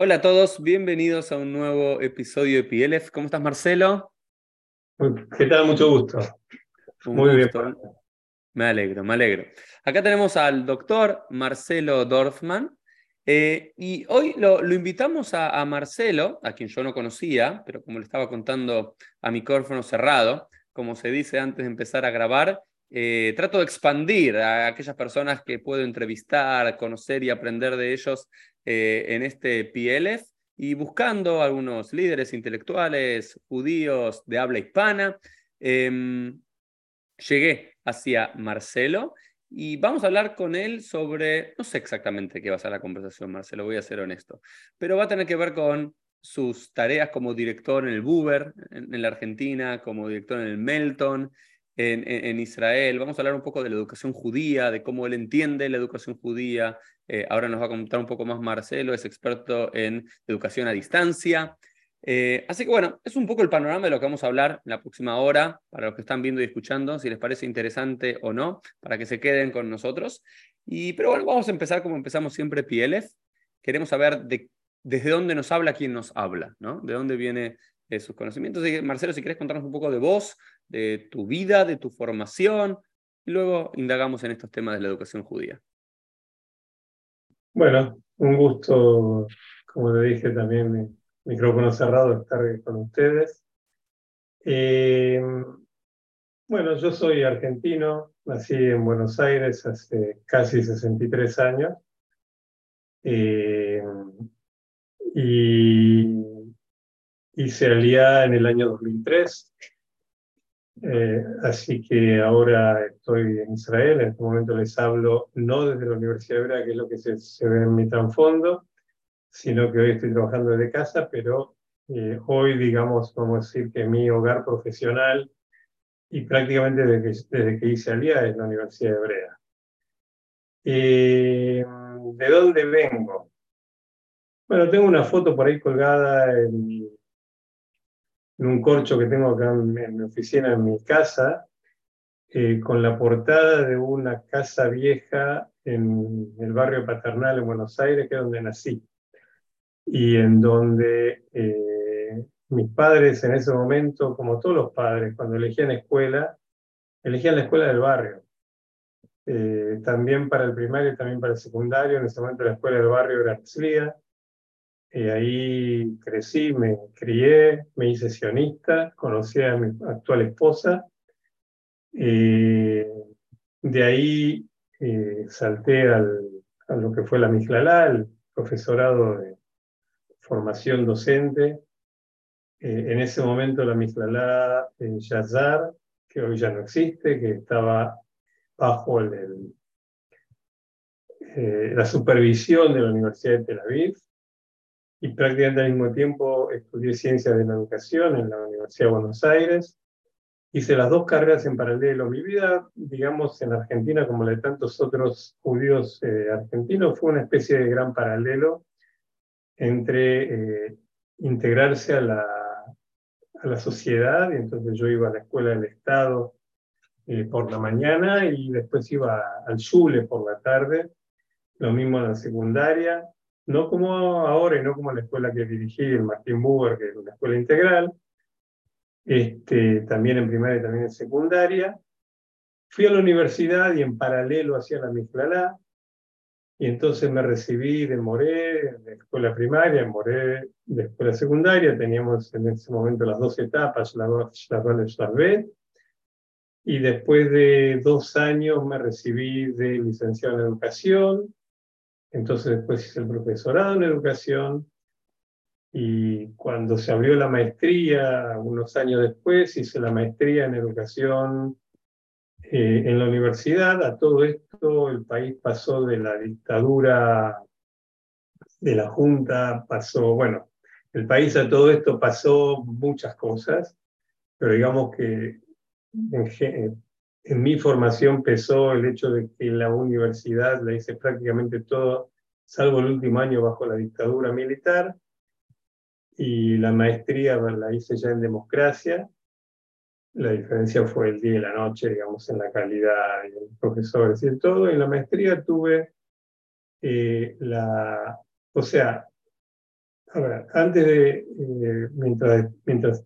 Hola a todos, bienvenidos a un nuevo episodio de PLF. ¿Cómo estás, Marcelo? ¿Qué tal? Mucho gusto. Muy bien. Me alegro, me alegro. Acá tenemos al doctor Marcelo Dorfman. Eh, y hoy lo, invitamos a, Marcelo, a quien yo no conocía, pero como le estaba contando a micrófono cerrado, como se dice antes de empezar a grabar, eh, trato de expandir a aquellas personas que puedo entrevistar, conocer y aprender de ellos eh, en este PLF y buscando algunos líderes intelectuales judíos de habla hispana. Em, llegué hacia Marcelo y vamos a hablar con él sobre, no sé exactamente qué va a ser la conversación, Marcelo, voy a ser honesto, pero va a tener que ver con sus tareas como director en el Buber, en la Argentina, como director en el Melton, en, Israel. Vamos a hablar un poco de la educación judía, de cómo él entiende la educación judía. Eh, ahora nos va a contar un poco más Marcelo, es experto en educación a distancia. Eh, así que bueno, es un poco el panorama de lo que vamos a hablar en la próxima hora, para los que están viendo y escuchando, si les parece interesante o no, para que se queden con nosotros. Y, pero bueno, vamos a empezar como empezamos siempre, PLF. Queremos saber de, desde dónde nos habla quien nos habla, ¿no? De dónde viene eh, sus conocimientos. Marcelo, si quieres contarnos un poco de vos, de tu vida, de tu formación, y luego indagamos en estos temas de la educación judía. Bueno, un gusto, como le dije también, micrófono cerrado, estar con ustedes. Eh, bueno, yo soy argentino, nací en Buenos Aires hace casi 63 años. Eh, y hice alía en el año 2003 eh, así que ahora estoy en Israel, en este momento les hablo no desde la Universidad Hebrea, que es lo que se, ve en mi trasfondo, sino que hoy estoy trabajando desde casa, pero eh, hoy, digamos, vamos a decir que mi hogar profesional y prácticamente desde que, desde que hice Alía es la Universidad Hebrea. Eh, ¿De dónde vengo? Bueno, tengo una foto por ahí colgada en mi en un corcho que tengo acá en, mi oficina, en mi casa, eh, con la portada de una casa vieja en el barrio Paternal en Buenos Aires, que es donde nací, y en donde eh, mis padres en ese momento, como todos los padres, cuando elegían escuela, elegían la escuela del barrio. Eh, también para el primario también para el secundario, en ese momento la escuela del barrio era Herzliya, y ahí crecí, me crié, me hice sionista, conocí a mi actual esposa. de ahí eh, salté al, a lo que fue la Miclalá, el profesorado de formación docente. Eh, en ese momento la Miclalá en Yazar, que hoy ya no existe, que estaba bajo eh, la supervisión de la Universidad de Tel Aviv y prácticamente al mismo tiempo estudié ciencias de la educación en la Universidad de Buenos Aires. Hice las dos carreras en paralelo. Mi vida, digamos, en Argentina, como la de tantos otros judíos eh, argentinos, fue una especie de gran paralelo entre eh, integrarse a la, a la sociedad, y entonces yo iba a la escuela del Estado eh, por la mañana y después iba al Shule por la tarde, lo mismo en la secundaria, no como ahora y no como la escuela que dirigí, el Martín Buber, que es una escuela integral, este, también en primaria y también en secundaria. Fui a la universidad y en paralelo hacía la Miflalá, y entonces me recibí de Moré, de escuela primaria, en Moré de escuela secundaria, teníamos en ese momento las dos etapas, la la y después de dos años me recibí de licenciado en educación, entonces después hice el profesorado en educación y cuando se abrió la maestría, unos años después, hice la maestría en educación eh, en la universidad. A todo esto el país pasó de la dictadura de la Junta, pasó, bueno, el país a todo esto pasó muchas cosas, pero digamos que en, en mi formación pesó el hecho de que la universidad la hice prácticamente todo, salvo el último año bajo la dictadura militar, y la maestría la hice ya en democracia. La diferencia fue el día y la noche, digamos, en la calidad de los profesores y todo. En la maestría tuve eh, la, o sea, antes de, eh, mientras, mientras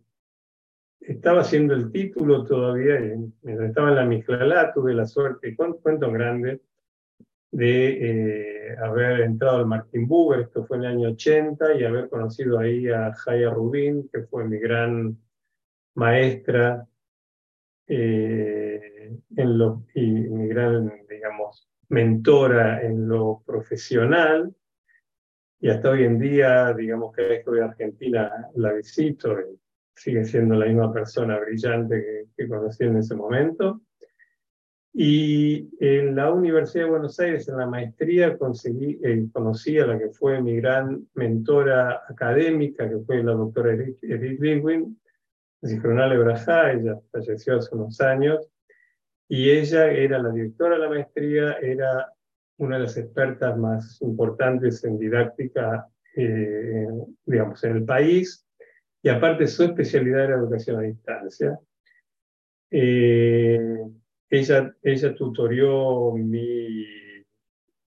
estaba haciendo el título todavía, mientras estaba en la Mijlalá, tuve la suerte, cuento grande, de eh, haber entrado al Martin Buber, esto fue en el año 80, y haber conocido ahí a Jaya Rubin, que fue mi gran maestra eh, en lo, y mi gran, digamos, mentora en lo profesional. Y hasta hoy en día, digamos que estoy en Argentina la visito y sigue siendo la misma persona brillante que, que conocí en ese momento. Y en la Universidad de Buenos Aires, en la maestría, conseguí, eh, conocí a la que fue mi gran mentora académica, que fue la doctora Edith, Edith Lidwin, Zichronal Ebrajá, ella falleció hace unos años, y ella era la directora de la maestría, era una de las expertas más importantes en didáctica, eh, digamos, en el país, y aparte su especialidad era educación a distancia. Eh, ella, ella tutorió mi,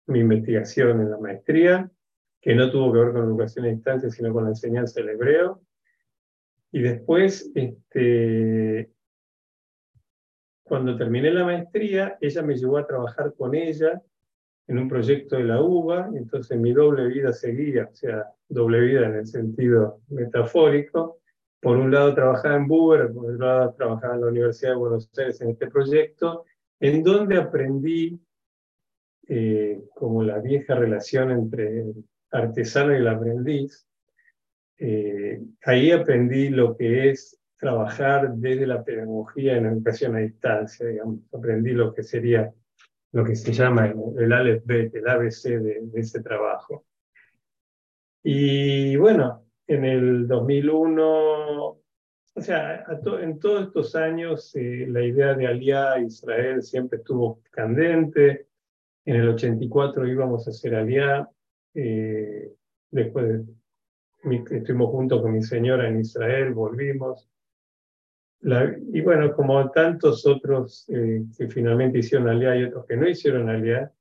mi investigación en la maestría, que no tuvo que ver con educación a distancia, sino con la enseñanza del hebreo. Y después, este, cuando terminé la maestría, ella me llevó a trabajar con ella en un proyecto de la UBA, entonces mi doble vida seguía, o sea, doble vida en el sentido metafórico. Por un lado trabajaba en Buber, por otro lado trabajaba en la Universidad de Buenos Aires en este proyecto, en donde aprendí eh, como la vieja relación entre el artesano y el aprendiz. Eh, ahí aprendí lo que es trabajar desde la pedagogía en educación a distancia, digamos. Aprendí lo que sería lo que se llama el, el ABC de, ese trabajo. Y bueno, en el 2001, o sea, en todos estos años eh, la idea de aliar Israel siempre estuvo candente. En el 84 íbamos a hacer aliá. Eh, después estuvimos juntos con mi señora en Israel, volvimos y bueno, como tantos otros eh, que finalmente hicieron aliá y otros que no hicieron aliá,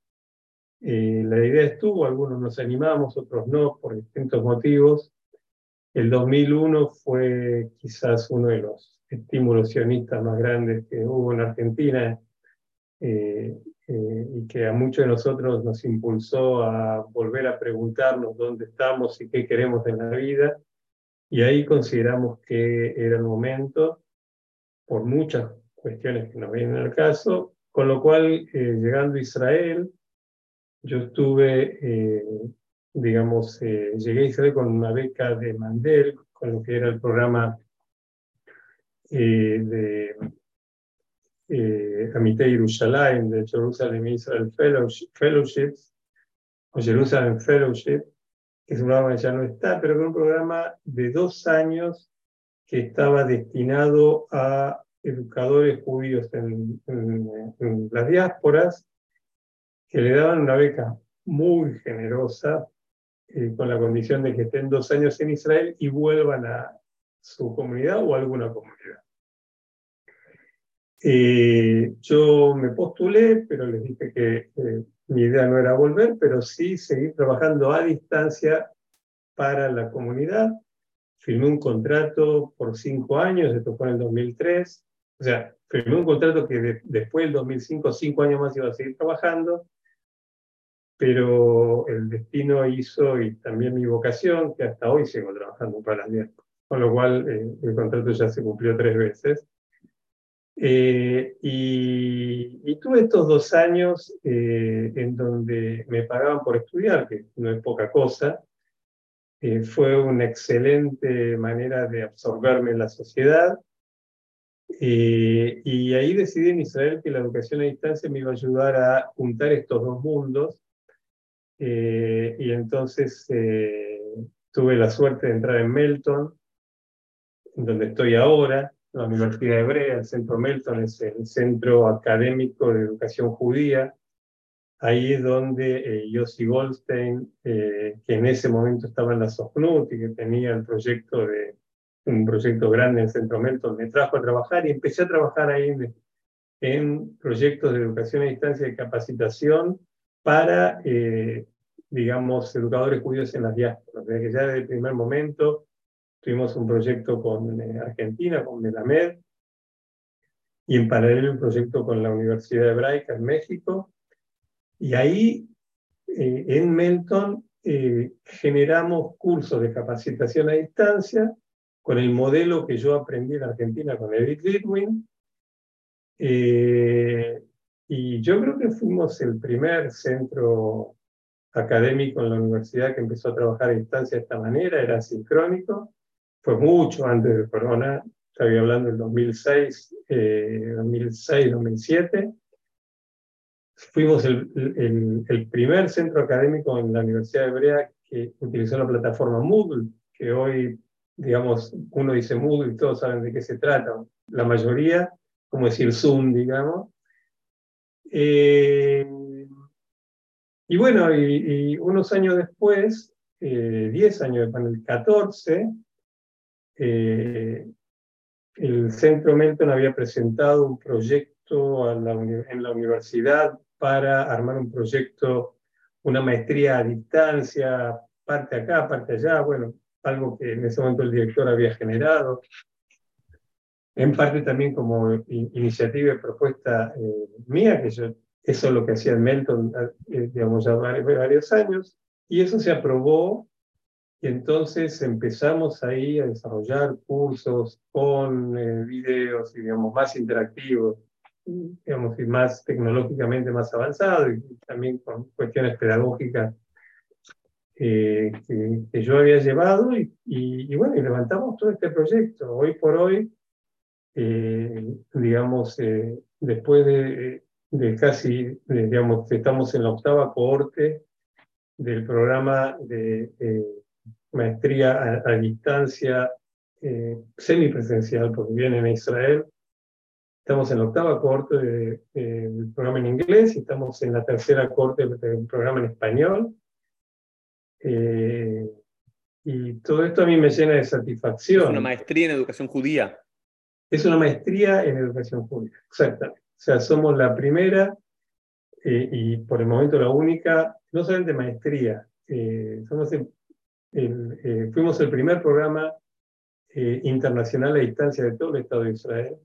eh, la idea estuvo, algunos nos animamos, otros no, por distintos motivos. El 2001 fue quizás uno de los estímulos sionistas más grandes que hubo en Argentina eh, y que a muchos de nosotros nos impulsó a volver a preguntarnos dónde estamos y qué queremos en la vida. Y ahí consideramos que era el momento por muchas cuestiones que nos vienen al caso, con lo cual, eh, llegando a Israel, yo estuve, eh, digamos, eh, llegué a Israel con una beca de Mandel, con lo que era el programa de Amitei Yerushalayim, de Jerusalem Israel Fellowships, o Jerusalem Fellowship, que es un programa que ya no está, pero que un programa de dos años que estaba destinado a educadores judíos en, las diásporas, que le daban una beca muy generosa, eh, con la condición de que estén dos años en Israel y vuelvan a su comunidad o a alguna comunidad. Eh, yo me postulé, pero les dije que eh, mi idea no era volver, pero sí seguir trabajando a distancia para la comunidad firmé un contrato por cinco años, esto fue en el 2003, o sea, firmé un contrato que después del 2005, cinco años más iba a seguir trabajando, pero el destino hizo y también mi vocación, que hasta hoy sigo trabajando para las diásporas, con lo cual eh, el contrato ya se cumplió tres veces. Eh, y, tuve estos dos años eh, en donde me pagaban por estudiar, que no es poca cosa, eh, fue una excelente manera de absorberme en la sociedad. Eh, y ahí decidí en Israel que la educación a distancia me iba a ayudar a juntar estos dos mundos. Eh, y entonces tuve la suerte de entrar en Melton, donde estoy ahora, la Universidad Hebrea. El Centro Melton es el centro académico de educación judía ahí es donde eh, Yossi Goldstein, eh, que en ese momento estaba en la SOCNUT y que tenía el proyecto de un proyecto grande en Centro Melton, me trajo a trabajar y empecé a trabajar ahí en, proyectos de educación a distancia y capacitación para, eh, digamos, educadores judíos en las diásporas. desde que ya desde el primer momento tuvimos un proyecto con eh, Argentina, con Melamed, y en paralelo un proyecto con la Universidad Hebraica en México. Y ahí, eh, en Melton, eh, generamos cursos de capacitación a distancia con el modelo que yo aprendí en Argentina con Edith Litwin. Eh, y yo creo que fuimos el primer centro académico en la universidad que empezó a trabajar a distancia de esta manera, era sincrónico, fue mucho antes de Corona, estaba hablando del 2006, 2006, 2007. Fuimos el, el, primer centro académico en la Universidad Hebrea que utilizó la plataforma Moodle, que hoy, digamos, uno dice Moodle y todos saben de qué se trata. La mayoría, como decir Zoom, digamos. Eh, y bueno, y, unos años después, 10 eh, años, en el 14, eh, el Centro Melton había presentado un proyecto en la universidad para armar un proyecto, una maestría a distancia, parte acá, parte allá, bueno, algo que en ese momento el director había generado. En parte también como iniciativa y propuesta eh, mía, que yo, eso es lo que hacía el Melton, eh, digamos, ya varios años, y eso se aprobó y entonces empezamos ahí a desarrollar cursos con eh, videos, digamos, más interactivos, digamos, y más tecnológicamente más avanzados, y también con cuestiones pedagógicas eh, que, yo había llevado, y, y, bueno, y levantamos todo este proyecto. Hoy por hoy, eh, digamos, después de, de casi, digamos, estamos en la octava cohorte del programa de maestría a, distancia eh, semipresencial, porque viene en Israel. Estamos en la octava corte del programa en inglés y estamos en la tercera corte del programa en español. Eh, y todo esto a mí me llena de satisfacción. Es una maestría en educación judía. Es una maestría en educación judía, exactamente. O sea, somos la primera eh, y por el momento la única, no solamente maestría, eh, somos el eh, fuimos el primer programa eh, internacional a distancia de todo el Estado de Israel.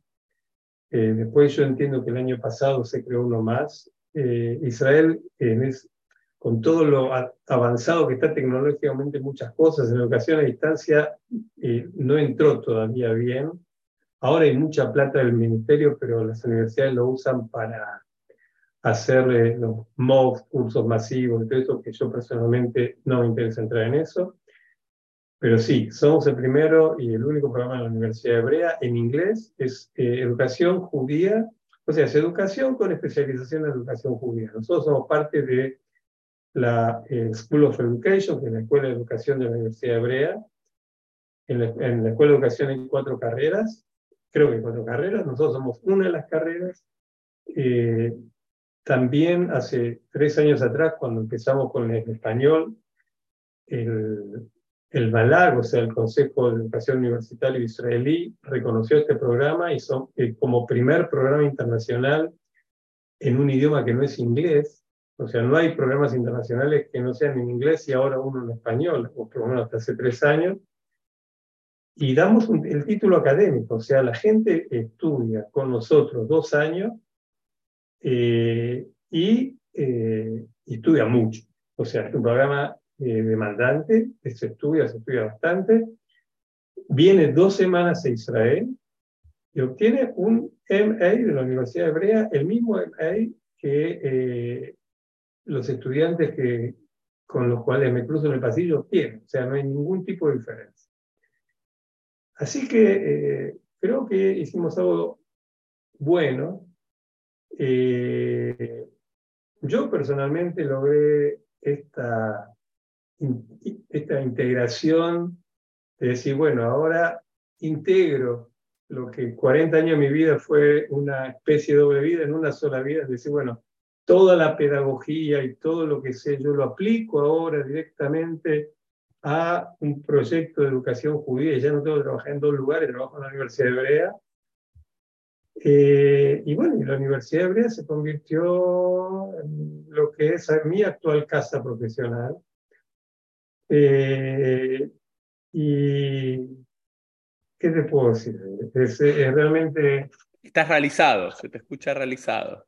Eh, después yo entiendo que el año pasado se creó uno más. Israel, es, con todo lo avanzado que está tecnológicamente muchas cosas, en educación a distancia no entró todavía bien. Ahora hay mucha plata del ministerio, pero las universidades lo usan para hacer los MOOCs, cursos masivos, todo eso que yo personalmente no me interesa entrar en eso. Pero sí, somos el primero y el único programa de la Universidad Hebrea en inglés, es eh, educación judía, o sea, es educación con especialización en educación judía. Nosotros somos parte de la eh, School of Education, que es la Escuela de Educación de la Universidad Hebrea. En la, en la Escuela de Educación hay cuatro carreras, creo que hay cuatro carreras, nosotros somos una de las carreras. Eh, también hace tres años atrás, cuando empezamos con el español, el, el Balag, o sea, el Consejo de Educación Universitaria israelí, reconoció este programa y son, eh, como primer programa internacional en un idioma que no es inglés. O sea, no hay programas internacionales que no sean en inglés y ahora uno en español, o por lo menos hasta hace tres años. Y damos el título académico, o sea, la gente estudia con nosotros dos años eh, y eh, estudia mucho. O sea, es un programa eh, demandante, se estudia, se estudia bastante. Viene dos semanas a Israel y obtiene un MA de la Universidad Hebrea, el mismo MA que los estudiantes que, con los cuales me cruzo en el pasillo tienen. O sea, no hay ningún tipo de diferencia. Así que creo que hicimos algo bueno eh, yo personalmente logré esta, esta integración de decir, bueno, ahora integro lo que 40 años de mi vida fue una especie de doble vida en una sola vida, es decir, bueno, toda la pedagogía y todo lo que sé, yo lo aplico ahora directamente a un proyecto de educación judía, ya no tengo que trabajar en dos lugares, trabajo en la Universidad Hebrea, eh, y bueno, la Universidad Hebrea se convirtió en lo que es mi actual casa profesional. Eh, y, ¿qué te puedo decir? Es, realmente... Estás realizado, se te escucha realizado.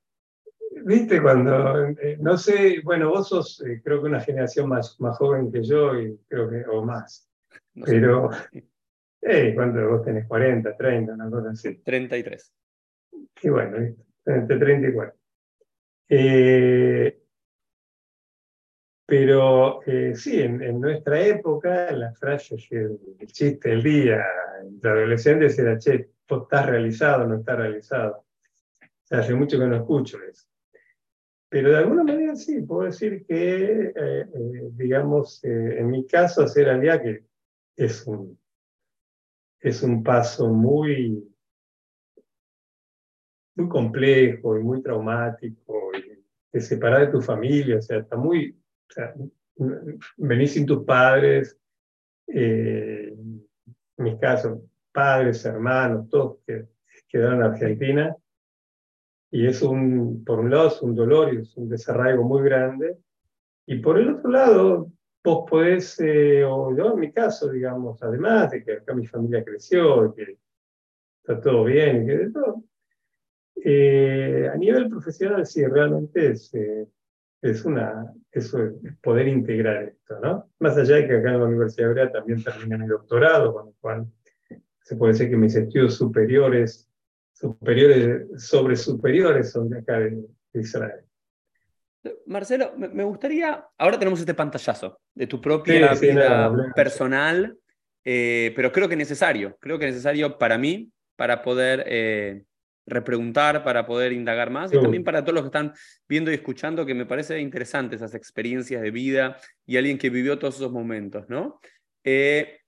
Viste, cuando, eh, no sé, bueno, vos sos creo que una generación más, más joven que yo, y creo que, o más. pero, eh, ¿cuánto vos tenés? ¿40, 30, una cosa así? 33. Y bueno, entre 30 y 40. Eh, pero eh, sí, en, nuestra época, la frase, el, chiste del día, entre adolescentes era, che, ¿vos estás realizado no estás realizado? Hace mucho que no escucho eso. Pero de alguna manera sí, puedo decir que, eh, digamos, en mi caso, hacer al que es un, es un paso muy, muy complejo y muy traumático, y te separar de tu familia, o sea, está muy, o sea, venís sin tus padres, eh, en mi caso, padres, hermanos, todos que quedaron en Argentina, y es un, por un lado es un dolor y es un desarraigo muy grande, y por el otro lado, vos podés, eh, o yo en mi caso, digamos, además de que acá mi familia creció, que está todo bien, y que de todo, eh, a nivel profesional, sí, realmente es, eh, es una, es poder integrar esto, ¿no? Más allá de que acá en la Universidad Hebrea también terminé mi doctorado, con lo cual se puede decir que mis estudios superiores, superiores sobre superiores son de acá de, Israel. Marcelo, me gustaría, ahora tenemos este pantallazo de tu propia vida personal, eh, pero creo que necesario, creo que necesario para mí, para poder repreguntar, para poder indagar más y también para todos los que están viendo y escuchando, que me parece interesante esas experiencias de vida y alguien que vivió todos esos momentos, ¿no? Eh,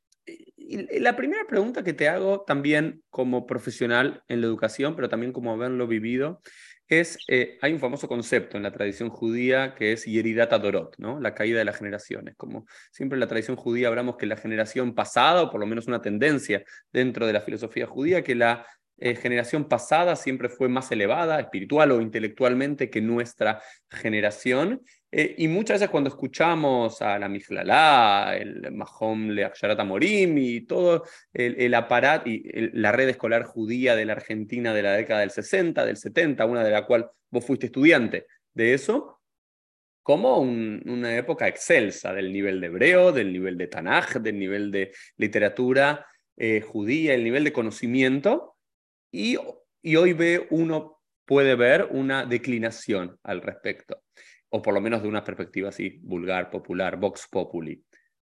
la primera pregunta que te hago también como profesional en la educación, pero también como haberlo vivido, es, eh, hay un famoso concepto en la tradición judía que es Yeridata Dorot, ¿no? la caída de las generaciones. Como siempre en la tradición judía hablamos que la generación pasada, o por lo menos una tendencia dentro de la filosofía judía, que la eh, generación pasada siempre fue más elevada, espiritual o intelectualmente, que nuestra generación. Eh, y muchas veces cuando escuchamos a la Mijlalá, el Mahom Le Morim y todo el, aparato y la red escolar judía de la Argentina de la década del 60, del 70, una de la cual vos fuiste estudiante de eso, como una época excelsa del nivel de hebreo, del nivel de Tanaj, del nivel de literatura eh, judía, el nivel de conocimiento y, hoy ve, uno puede ver una declinación al respecto, o por lo menos de una perspectiva así, vulgar, popular, vox populi.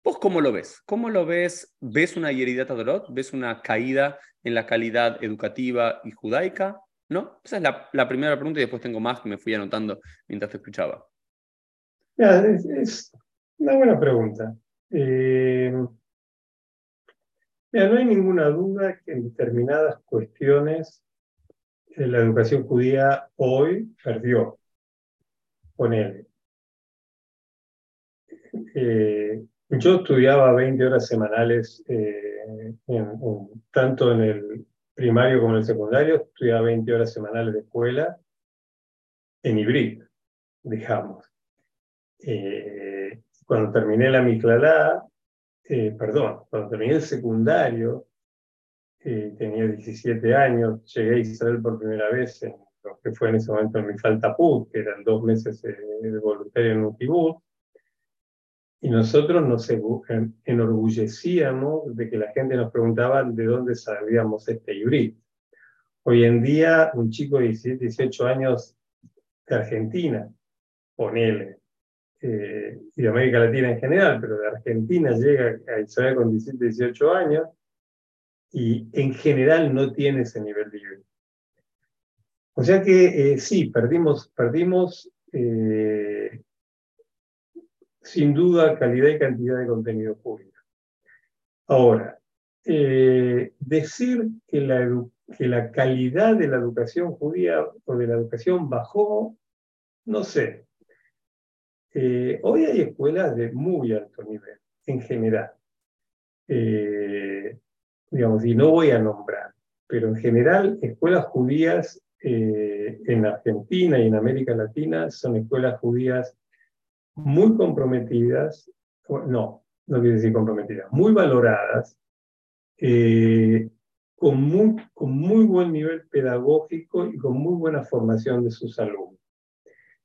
¿Vos cómo lo ves? ¿Cómo lo ves? ¿Ves una yeridata dolot? ¿Ves una caída en la calidad educativa y judaica? ¿No? Esa es la, primera pregunta y después tengo más que me fui anotando mientras te escuchaba. es, una buena pregunta. Eh, no hay ninguna duda que en determinadas cuestiones eh, la educación judía hoy perdió. con él. Eh, yo estudiaba 20 horas semanales, eh, tanto en el primario como en el secundario, estudiaba 20 horas semanales de escuela en hibrid, digamos. cuando terminé la Miklalá, eh, perdón, cuando terminé el secundario, eh, tenía 17 años, llegué a Israel por primera vez lo que fue en ese momento en mi falta PUT, que eran dos meses eh, de voluntario en un kibbutz, y nosotros nos enorgullecíamos de que la gente nos preguntaba de dónde sabíamos este hibrid. Hoy en día, un chico de 17, 18 años de Argentina, ponele, eh, y de América Latina en general, pero de Argentina llega a Israel con 17, 18 años y en general no tiene ese nivel de vida. O sea que eh, sí, perdimos, perdimos eh, sin duda calidad y cantidad de contenido público. Ahora, decir que la, que la calidad de la educación judía o de la educación bajó, no sé, eh, hoy hay escuelas de muy alto nivel, en general. Eh, digamos, y no voy a nombrar, pero en general, escuelas judías eh, en Argentina y en América Latina son escuelas judías muy comprometidas, no, no quiere decir comprometidas, muy valoradas, con muy buen nivel pedagógico y con muy buena formación de sus alumnos.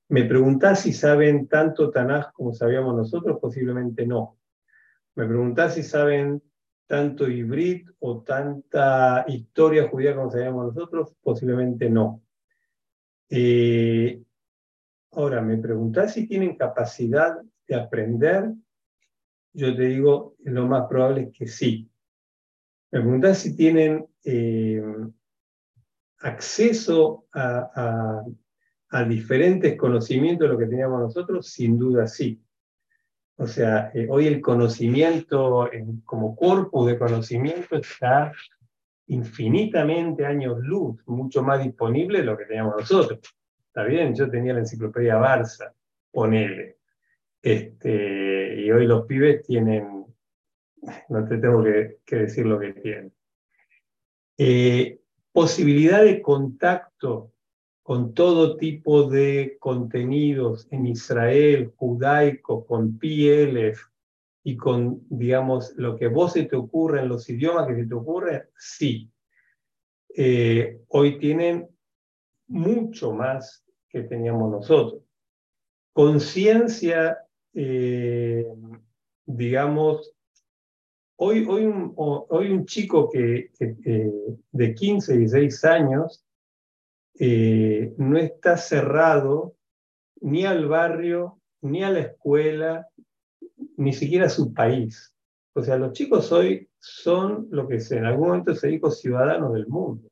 Me preguntás si saben tanto Tanaj como sabíamos nosotros, posiblemente no. Me preguntás si saben tanto hibrid o tanta historia judía como sabíamos nosotros, posiblemente no. Eh, ahora, me preguntás si tienen capacidad de aprender, yo te digo, lo más probable es que sí. Me preguntás si tienen eh, acceso a, diferentes conocimientos de lo que teníamos nosotros, sin duda sí. O sea, eh, hoy el conocimiento como cuerpo de conocimiento está infinitamente años luz, mucho más disponible de lo que teníamos nosotros. Está bien, yo tenía la enciclopedia Barça, ponele. Este, y hoy los pibes tienen, no te tengo que, decir lo que tienen. Eh, posibilidad de contacto con todo tipo de contenidos en Israel, judaico, con PLF y con, digamos, lo que vos se te ocurre en los idiomas que se te ocurre, sí. Eh, hoy tienen mucho más que teníamos nosotros. Conciencia, eh, digamos, hoy, hoy, un, hoy un chico que, eh, de 15, 16 años eh, no está cerrado ni al barrio, ni a la escuela, ni siquiera a su país. O sea, los chicos hoy son lo que en algún momento se dijo ciudadanos del mundo.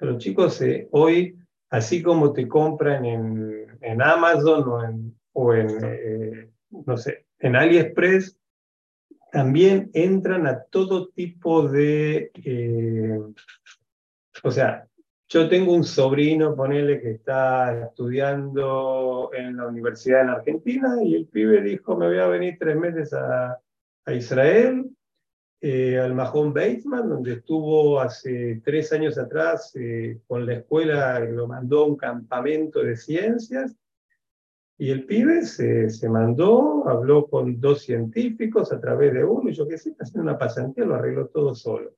los chicos eh, hoy, así como te compran en, en Amazon o en, o en eh, no sé, en AliExpress, también entran a todo tipo de, o sea, yo tengo un sobrino, ponele, que está estudiando en la universidad en Argentina y el pibe dijo, me voy a venir tres meses a, Israel, eh, al Mahon Bateman, donde estuvo hace tres años atrás eh, con la escuela, lo mandó a un campamento de ciencias. Y el pibe se, se, mandó, habló con dos científicos a través de uno, y yo qué sé, haciendo una pasantía, lo arregló todo solo.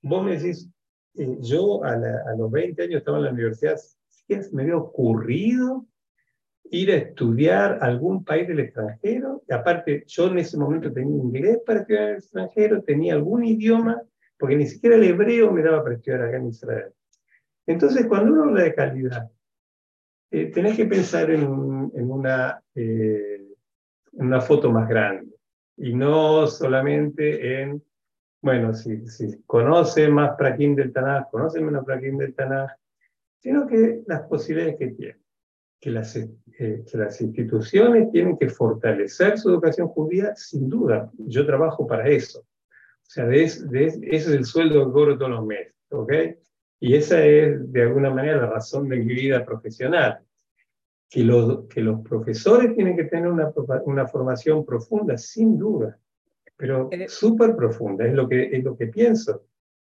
Vos me decís, yo a, los 20 años estaba en la universidad, me había ocurrido ir a estudiar algún país del extranjero. Aparte, yo en ese momento tenía inglés para estudiar en el extranjero, tenía algún idioma, porque ni siquiera el hebreo me daba para estudiar acá en Israel. Entonces, cuando uno habla de calidad, eh, tenés que pensar en, una, eh, en una foto más grande y no solamente en bueno, si, si conoce más Prakim del Tanaj, conoce menos Prakim del Tanaj, sino que las posibilidades que tiene. Que las, eh, que las instituciones tienen que fortalecer su educación judía, sin duda. Yo trabajo para eso. O sea, de, de, ese es el sueldo que cobro todos los meses. ¿ok? Y esa es, de alguna manera, la razón de mi vida profesional. Que los, que los profesores tienen que tener una, una formación profunda, sin duda pero eh, súper profunda, es lo, que, es lo que pienso.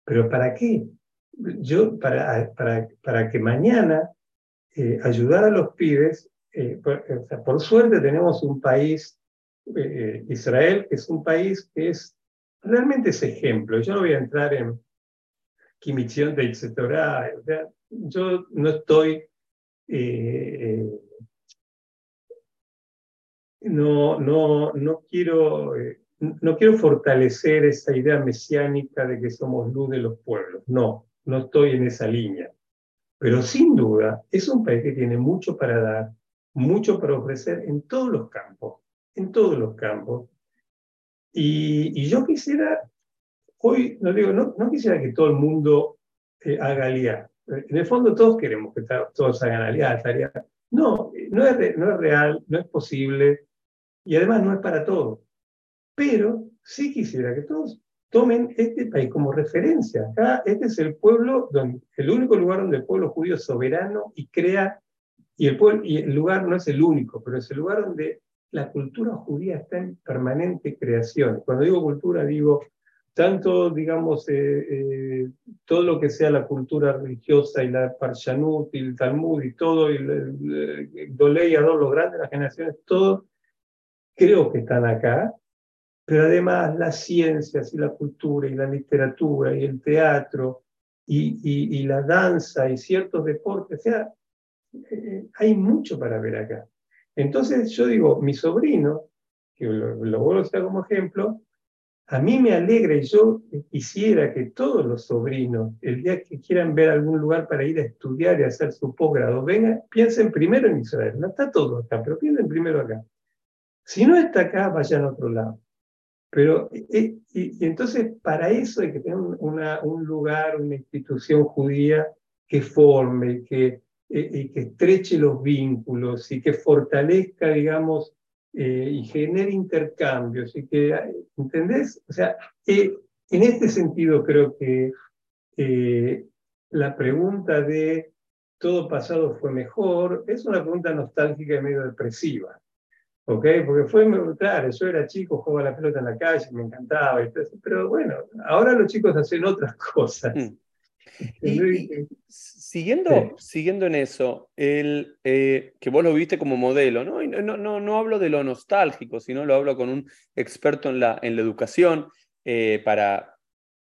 Pero ¿para qué? Yo, para, para, para que mañana eh, ayudar a los pibes, eh, por, suerte tenemos un país, Israel, que es un país que es realmente ese ejemplo. Yo no voy a entrar en Kimichion de Torah, yo no estoy no, no, no quiero no quiero fortalecer esa idea mesiánica de que somos luz de los pueblos. No, no estoy en esa línea. Pero sin duda es un país que tiene mucho para dar, mucho para ofrecer en todos los campos, en todos los campos. Y, yo quisiera, hoy, no digo, no, no quisiera que todo el mundo eh, haga aliá. En el fondo todos queremos que todos hagan aliá, No, no es, no es real, no es posible y además no es para todos pero sí quisiera que todos tomen este país como referencia. Acá, este es el pueblo, donde, el único lugar donde el pueblo judío es soberano y crea, y el, pueblo, y el lugar no es el único, pero es el lugar donde la cultura judía está en permanente creación. Cuando digo cultura, digo tanto, digamos, eh, eh, todo lo que sea la cultura religiosa y la Parshanut y el Talmud y todo, y el, Dolei, Ador, los grandes, las generaciones, todo, creo que están acá, pero además las ciencias y la cultura y la literatura y el teatro y, y, la danza y ciertos deportes, o sea, eh, hay mucho para ver acá. Entonces yo digo, mi sobrino, que lo, lo vuelvo a usar como ejemplo, a mí me alegra y yo quisiera que todos los sobrinos, el día que quieran ver algún lugar para ir a estudiar y hacer su posgrado, vengan, piensen primero en Israel. No está todo acá, pero piensen primero acá. Si no está acá, vayan a otro lado. Pero, eh, y, entonces, para eso hay que tener un lugar, una institución judía que forme, que, eh, que estreche los vínculos y que fortalezca, digamos, eh, y genere intercambios. Y que, ¿Entendés? O sea, en este sentido creo que la pregunta de todo pasado fue mejor es una pregunta nostálgica y medio depresiva. ¿Ok? Porque fue, claro, yo era chico, jugaba la pelota en la calle, me encantaba, y pero bueno, ahora los chicos hacen otras cosas. Mm. Y, siguiendo, siguiendo en eso, el, eh, que vos lo viste como modelo, ¿no? no, no, no hablo de lo nostálgico, sino lo hablo con un experto en la, en la educación eh, para,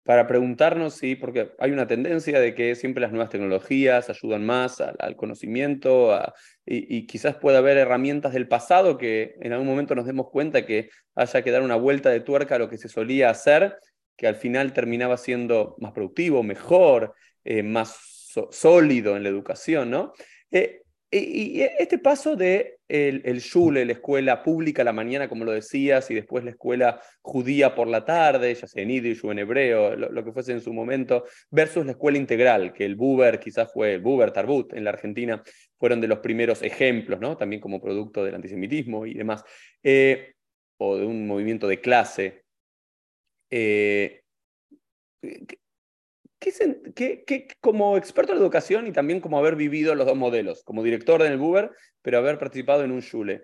para preguntarnos si, porque hay una tendencia de que siempre las nuevas tecnologías ayudan más al, conocimiento y, quizás pueda haber herramientas del pasado que en algún momento nos demos cuenta que haya que dar una vuelta de tuerca a lo que se solía hacer, que al final terminaba siendo más productivo, mejor, eh, más sólido en la educación, ¿no? Eh, y, este paso de el, el la escuela pública a la mañana, como lo decías, y después la escuela judía por la tarde, ya sea en Yiddish o en hebreo, lo, que fuese en su momento, versus la escuela integral, que el Buber quizás fue, el Buber, Tarbut en la Argentina, fueron de los primeros ejemplos, ¿no? También como producto del antisemitismo y demás, eh, o de un movimiento de clase. Eh, ¿Qué, como experto en educación y también como haber vivido los dos modelos, como director en el Buber, pero haber participado en un Shule,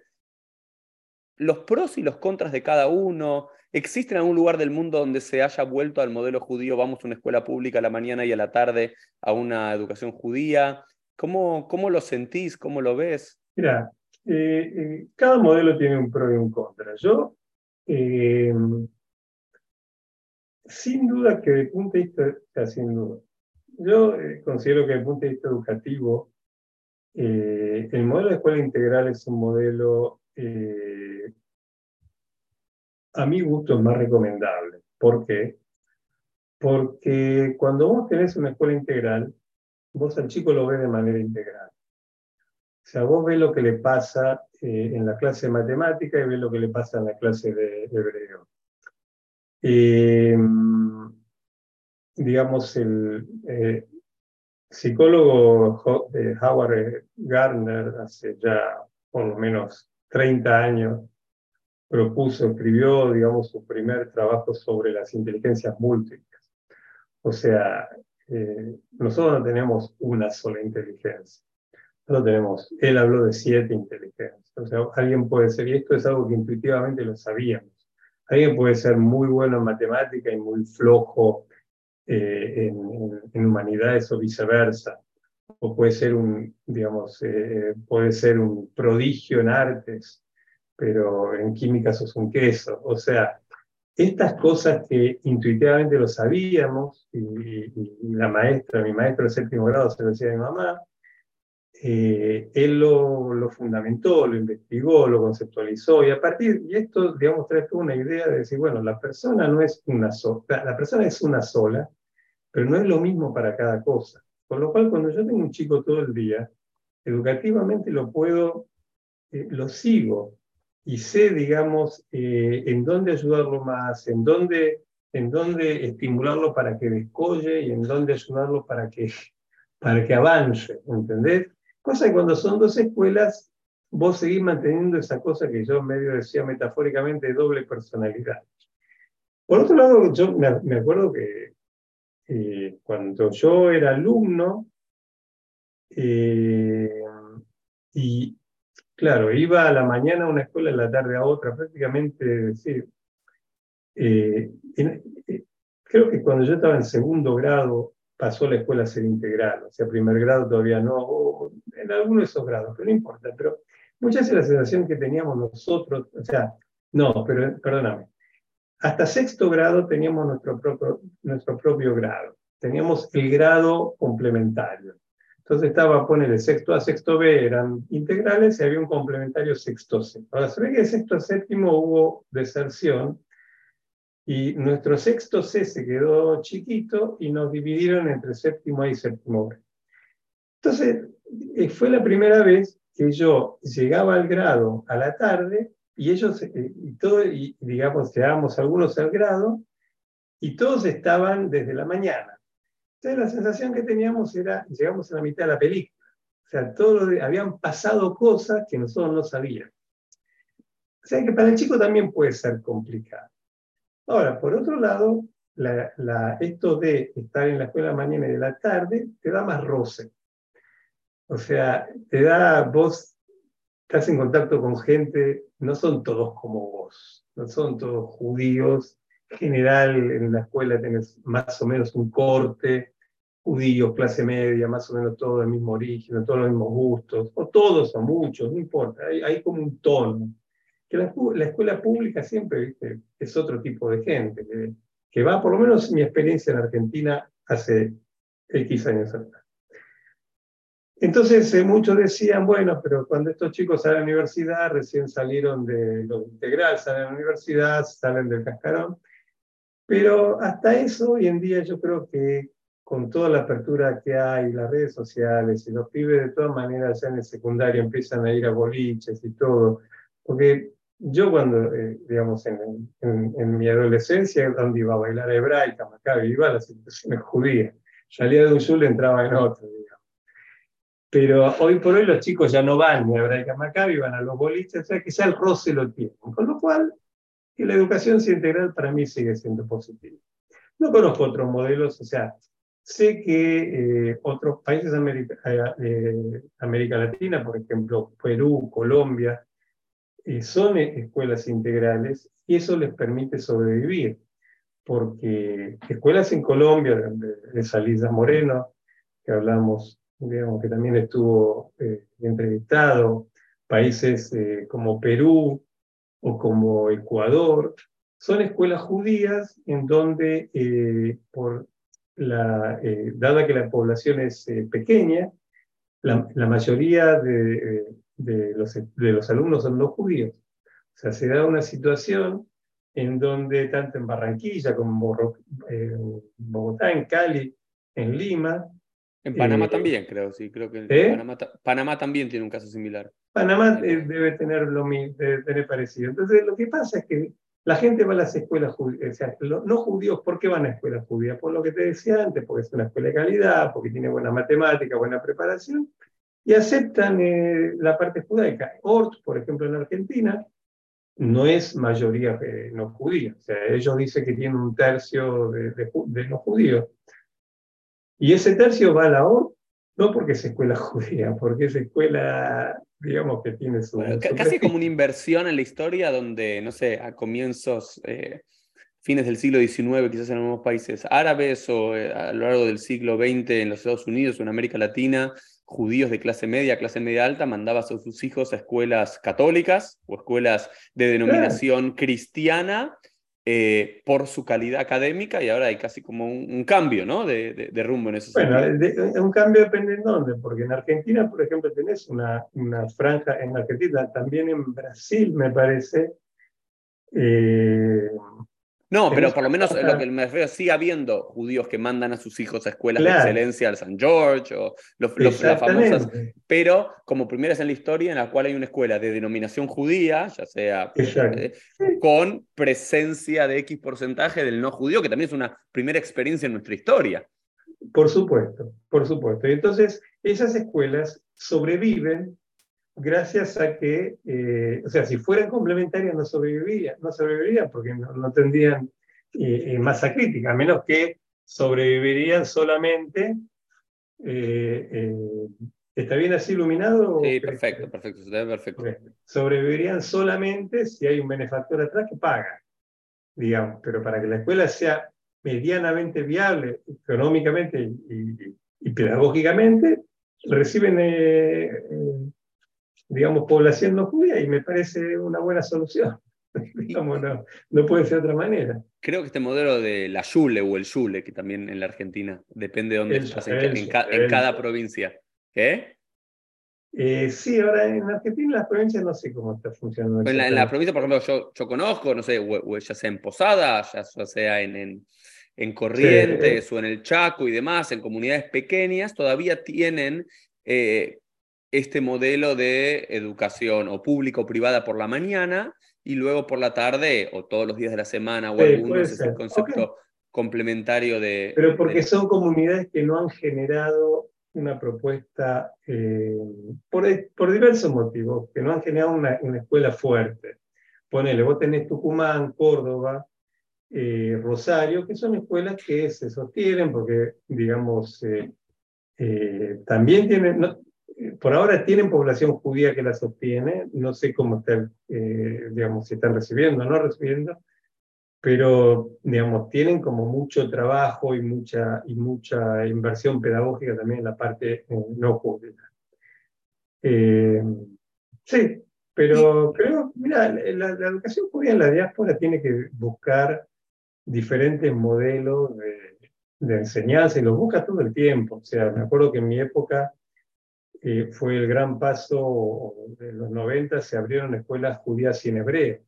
los pros y los contras de cada uno, ¿existe en algún lugar del mundo donde se haya vuelto al modelo judío, vamos a una escuela pública a la mañana y a la tarde a una educación judía? ¿Cómo, cómo lo sentís? ¿Cómo lo ves? Mira, eh, eh, cada modelo tiene un pro y un contra. Yo eh, sin duda que de punto de vista, sin duda, yo eh, considero que desde el punto de vista educativo, eh, el modelo de escuela integral es un modelo, eh, a mi gusto, es más recomendable. ¿Por qué? Porque cuando vos tenés una escuela integral, vos al chico lo ves de manera integral. O sea, vos ves lo que le pasa en la clase de matemática y ves lo que le pasa en la clase de hebreo. Eh, digamos, el eh, psicólogo Howard Gardner, hace ya por lo menos 30 años, propuso, escribió, digamos, su primer trabajo sobre las inteligencias múltiples. O sea, eh, nosotros no tenemos una sola inteligencia. No tenemos, él habló de siete inteligencias. O sea, alguien puede ser, y esto es algo que intuitivamente lo sabíamos Alguien puede ser muy bueno en matemática y muy flojo eh, en, humanidades o viceversa. O puede ser un, digamos, eh, puede ser un prodigio en artes, pero en química sos un queso. O sea, estas cosas que intuitivamente lo sabíamos, y, y la maestra, mi maestro de séptimo grado se lo decía a mi mamá, eh, él lo, fundamentó, lo investigó, lo conceptualizó y a partir de esto, digamos, trae una idea de decir, bueno, la persona no es una sola, la persona es una sola, pero no es lo mismo para cada cosa. Con lo cual, cuando yo tengo un chico todo el día, educativamente lo puedo, eh, lo sigo y sé, digamos, eh, en dónde ayudarlo más, en dónde, en dónde estimularlo para que descolle y en dónde ayudarlo para que, para que avance, ¿entendés? Cosa que cuando son dos escuelas, vos seguís manteniendo esa cosa que yo medio decía metafóricamente doble personalidad. Por otro lado, yo me, acuerdo que eh, cuando yo era alumno, eh, y claro, iba a la mañana a una escuela, a la tarde a otra, prácticamente, sí, eh, creo que cuando yo estaba en segundo grado, pasó la escuela a ser integral, o sea, primer grado todavía no, en algunos de esos grados, pero no importa, pero muchas veces la sensación que teníamos nosotros, o sea, no, pero perdóname, hasta sexto grado teníamos nuestro propio, nuestro propio grado, teníamos el grado complementario. Entonces estaba, poner el sexto A, sexto B eran integrales y había un complementario sexto C. Ahora se ve que de sexto a séptimo hubo deserción y nuestro sexto C se quedó chiquito y nos dividieron entre séptimo A y séptimo B. Entonces, eh, fue la primera vez que yo llegaba al grado a la tarde y ellos, eh, y todo, y digamos, llegábamos algunos al grado y todos estaban desde la mañana. Entonces la sensación que teníamos era, llegamos a la mitad de la película. O sea, todo, habían pasado cosas que nosotros no sabíamos. O sea que para el chico también puede ser complicado. Ahora, por otro lado, la, esto de estar en la escuela mañana y de la tarde te da más roce. O sea, te da, vos estás en contacto con gente, no son todos como vos, no son todos judíos. En general, en la escuela tenés más o menos un corte, judíos, clase media, más o menos todos del mismo origen, todos los mismos gustos, o todos o muchos, no importa, hay, hay como un tono. Que la, la, escuela pública siempre es otro tipo de gente, que, que va, por lo menos mi experiencia en Argentina hace X años atrás. Entonces eh, muchos decían, bueno, pero cuando estos chicos salen a la universidad, recién salieron de lo integral, salen a la universidad, salen del cascarón, pero hasta eso hoy en día yo creo que con toda la apertura que hay, las redes sociales, y los pibes de todas maneras ya en el secundario empiezan a ir a boliches y todo, porque yo cuando, eh, digamos, en, mi adolescencia, donde iba a bailar hebraica, macabro, iba a las instituciones judías, salía de un y entraba en otro, pero hoy por hoy los chicos ya no van ni a Hebraica Maccabi, van a los boliches, o sea que ya el roce lo tienen. Con lo cual, la educación integral para mí sigue siendo positiva. No conozco otros modelos, o sea, sé que eh, otros países de América, eh, América, Latina, por ejemplo Perú, Colombia, eh, son escuelas integrales y eso les permite sobrevivir, porque escuelas en Colombia, de, de Moreno, que hablamos digamos, que también estuvo eh, entrevistado, países eh, como Perú o como Ecuador, son escuelas judías en donde, por la, dada que la población es pequeña, la mayoría de, de, los, de los alumnos son no judíos. O sea, se da una situación en donde tanto en Barranquilla como en Bogotá, en Cali, en Lima, en Panamá eh, también, creo, sí, creo que ¿eh? Panamá, también tiene un caso similar. Panamá eh, debe tener lo debe tener parecido. Entonces, lo que pasa es que la gente va a las escuelas judías, o sea, los no judíos, ¿por qué van a escuelas judías? Por lo que te decía antes, porque es una escuela de calidad, porque tiene buena matemática, buena preparación, y aceptan la parte judaica. Ort, por ejemplo, en Argentina, no es mayoría no judía, o sea, ellos dicen que tienen un tercio de, de no judíos. Y ese tercio va a la OR, no porque es escuela judía, porque es escuela, digamos, que tiene su... casi como una inversión en la historia donde, no sé, a comienzos, eh, fines del siglo XIX, quizás en algunos países árabes o eh, a lo largo del siglo XX en los Estados Unidos o en América Latina, judíos de clase media, clase media alta, mandaban a sus hijos a escuelas católicas o escuelas de denominación cristiana eh, por su calidad académica y ahora hay casi como un, cambio ¿no? de, de, rumbo en eso. Bueno, un cambio depende de dónde, porque en Argentina, por ejemplo, tenés una, una franja, en Argentina, también en Brasil, me parece, eh, no, pero por lo menos lo que me refiero, sigue habiendo judíos que mandan a sus hijos a escuelas de excelencia al San George o los, las famosas, pero como primeras en la historia en la cual hay una escuela de denominación judía, ya sea eh, con presencia de X porcentaje del no judío, que también es una primera experiencia en nuestra historia. Por supuesto, por supuesto. Y entonces, esas escuelas sobreviven gracias a que, eh, o sea, si fueran complementarias no sobrevivirían, no sobrevivirían porque no, tendrían eh, eh, masa crítica, a menos que sobrevivirían solamente. ¿Está bien así iluminado? Sí, perfecto, perfecto, perfecto. Sobrevivirían solamente si hay un benefactor atrás que paga, digamos, pero para que la escuela sea medianamente viable económicamente y, y pedagógicamente, reciben digamos, población no judía y me parece una buena solución. no, no puede ser de otra manera. Creo que este modelo de la Yule o el Yule, que también en la Argentina, depende de dónde estás, en, cada provincia. ¿Qué? Eh, sí, ahora en Argentina, en las provincias, no sé cómo está funcionando. En la, en la provincia, por ejemplo, yo, yo conozco, no sé, ya sea en Posadas, ya sea en, en, Corrientes o en el Chaco y demás, en comunidades pequeñas, todavía tienen eh, este modelo de educación o público o privada por la mañana y luego por la tarde o todos los días de la semana o algunos es el concepto complementario de... Pero porque son comunidades que no han generado una propuesta eh, por, por, diversos motivos, que no han generado una, una, escuela fuerte. Ponele, vos tenés Tucumán, Córdoba, eh, Rosario, que son escuelas que se sostienen porque, digamos, eh, también tienen, por ahora tienen población judía que la sostiene, no sé cómo están, digamos, si están recibiendo o no recibiendo, pero digamos, tienen como mucho trabajo y mucha, y mucha inversión pedagógica también en la parte eh, no pública. Eh, sí, pero creo, mira, la, educación judía en la diáspora tiene que buscar diferentes modelos de, de, enseñanza y los busca todo el tiempo. O sea, me acuerdo que en mi época eh, fue el gran paso de los 90, se abrieron escuelas judías y en hebreo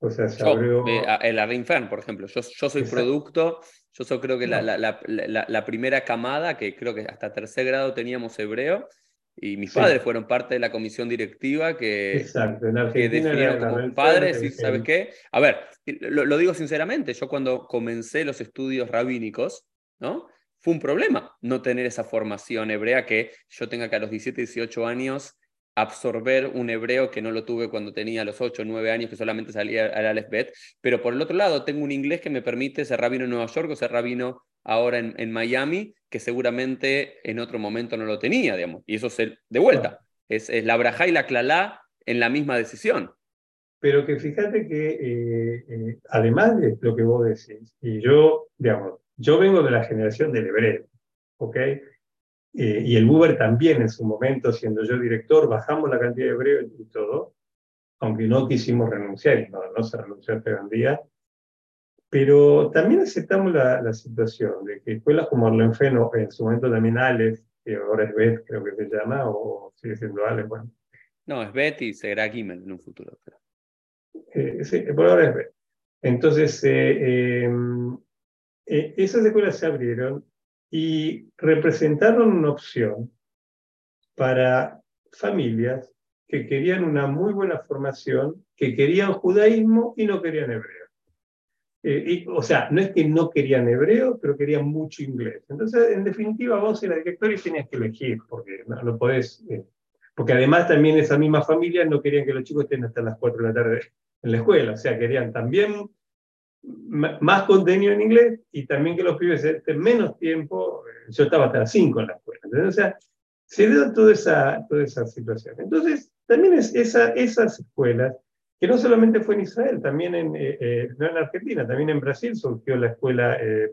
o sea, se abrió... el Arrinfern, por ejemplo. Yo, yo soy producto, yo soy creo que la, la, la, primera camada, que creo que hasta tercer grado teníamos hebreo, y mis padres fueron parte de la comisión directiva que, Exacto. En que definieron como padres, y ¿sabes qué? A ver, lo, lo, digo sinceramente, yo cuando comencé los estudios rabínicos, ¿no? Fue un problema no tener esa formación hebrea que yo tenga que a los 17, 18 años absorber un hebreo que no lo tuve cuando tenía los 8 o 9 años, que solamente salía al Aleph pero por el otro lado tengo un inglés que me permite ser rabino en Nueva York o ser rabino ahora en, Miami, que seguramente en otro momento no lo tenía, digamos. Y eso es de vuelta, es, la braja y la clalá en la misma decisión. Pero que fíjate que eh, eh, además de lo que vos decís, y yo, digamos, yo vengo de la generación del hebreo, ¿ok? Eh, y el Uber también en su momento, siendo yo director, bajamos la cantidad de hebreos y todo, aunque no quisimos renunciar, y no, no se renunció hasta un día, pero también aceptamos la, la, situación de que escuelas como Arlenfeno, en su momento también Aleph, que ahora es Bet, creo que se llama, o sigue siendo Aleph, bueno. No, es Bet y será Gimel en un futuro. Eh, sí, por ahora es Bet. Entonces, eh, em, esas escuelas se abrieron y representaron una opción para familias que querían una muy buena formación, que querían judaísmo y no querían hebreo. Eh, o sea, no es que no querían hebreo, pero querían mucho inglés. Entonces, en definitiva, vos eras director y tenías que elegir, porque no, podés. Eh, porque además también esa misma familia no querían que los chicos estén hasta las 4 de la tarde en la escuela. O sea, querían también más contenido en inglés y también que los pibes estén menos tiempo, eh, yo estaba hasta las 5 en la escuela. o sea, se dio toda esa, toda esa situación. Entonces, también es esa, esas escuelas, que no solamente fue en Israel, también en, eh, eh, no en Argentina, también en Brasil surgió la escuela eh,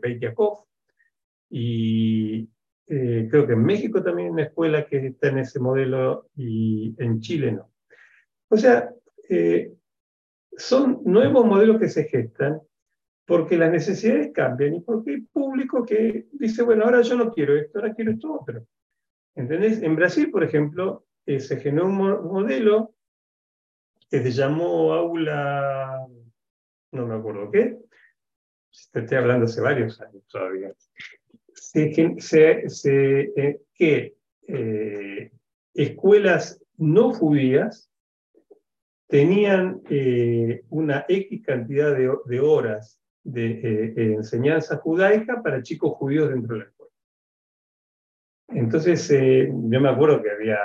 y creo que en México también hay una escuela que está en ese modelo y en Chile no. O sea, son nuevos modelos que se gestan porque las necesidades cambian y porque hay público que dice, bueno, ahora yo no quiero esto, ahora quiero esto otro. ¿Entendés? En Brasil, por ejemplo, eh, se generó un modelo que se llamó Aula, no me acuerdo qué, estoy hablando hace varios años todavía, eh, que eh, escuelas no judías tenían una X cantidad de horas de eh, eh, enseñanza judaica para chicos judíos dentro de la escuela. Entonces, eh, yo me acuerdo que había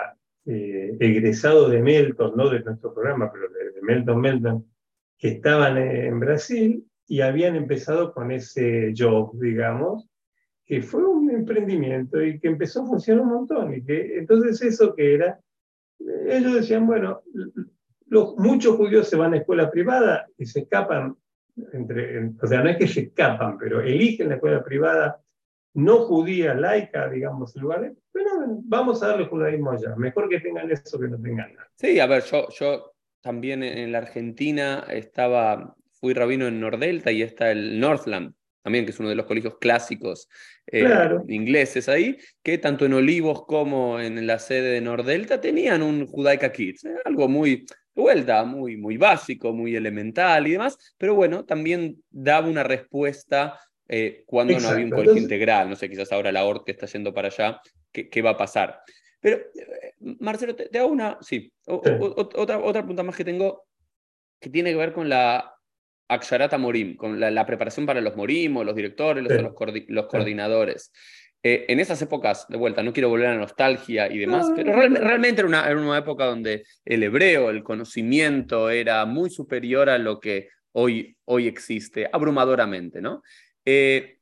egresado de Melton, no de nuestro programa, pero de, Melton Melton, que estaban en Brasil y habían empezado con ese job, digamos, que fue un emprendimiento y que empezó a funcionar un montón. Y que, entonces, eso que era, ellos decían, bueno, los, muchos judíos se van a escuela privada y se escapan entre, o sea, no es que se escapan, pero eligen la escuela privada no judía, laica, digamos, en lugar de, bueno, vamos a darle judaísmo allá, mejor que tengan eso que no tengan nada. Sí, a ver, yo, yo también en la Argentina estaba, fui rabino en Nordelta y está el Northland, también que es uno de los colegios clásicos eh, ingleses ahí, que tanto en Olivos como en la sede de Nordelta tenían un Judaica Kids, eh, algo muy, vuelta, muy, muy básico, muy elemental y demás, pero bueno, también daba una respuesta eh, cuando no había un colegio integral, no sé, quizás ahora la ORT está yendo para allá, ¿qué, qué va a pasar? Pero, Marcelo, te, hago una, sí, otra, otra pregunta más que tengo que tiene que ver con la Aksharata Morim, con la, preparación para los Morim o los directores, los, los, coordinadores. Eh, en esas épocas, de vuelta, no quiero volver a la nostalgia y demás, pero realmente era una, era una, época donde el hebreo, el conocimiento era muy superior a lo que hoy, hoy existe, abrumadoramente, ¿no? Eh,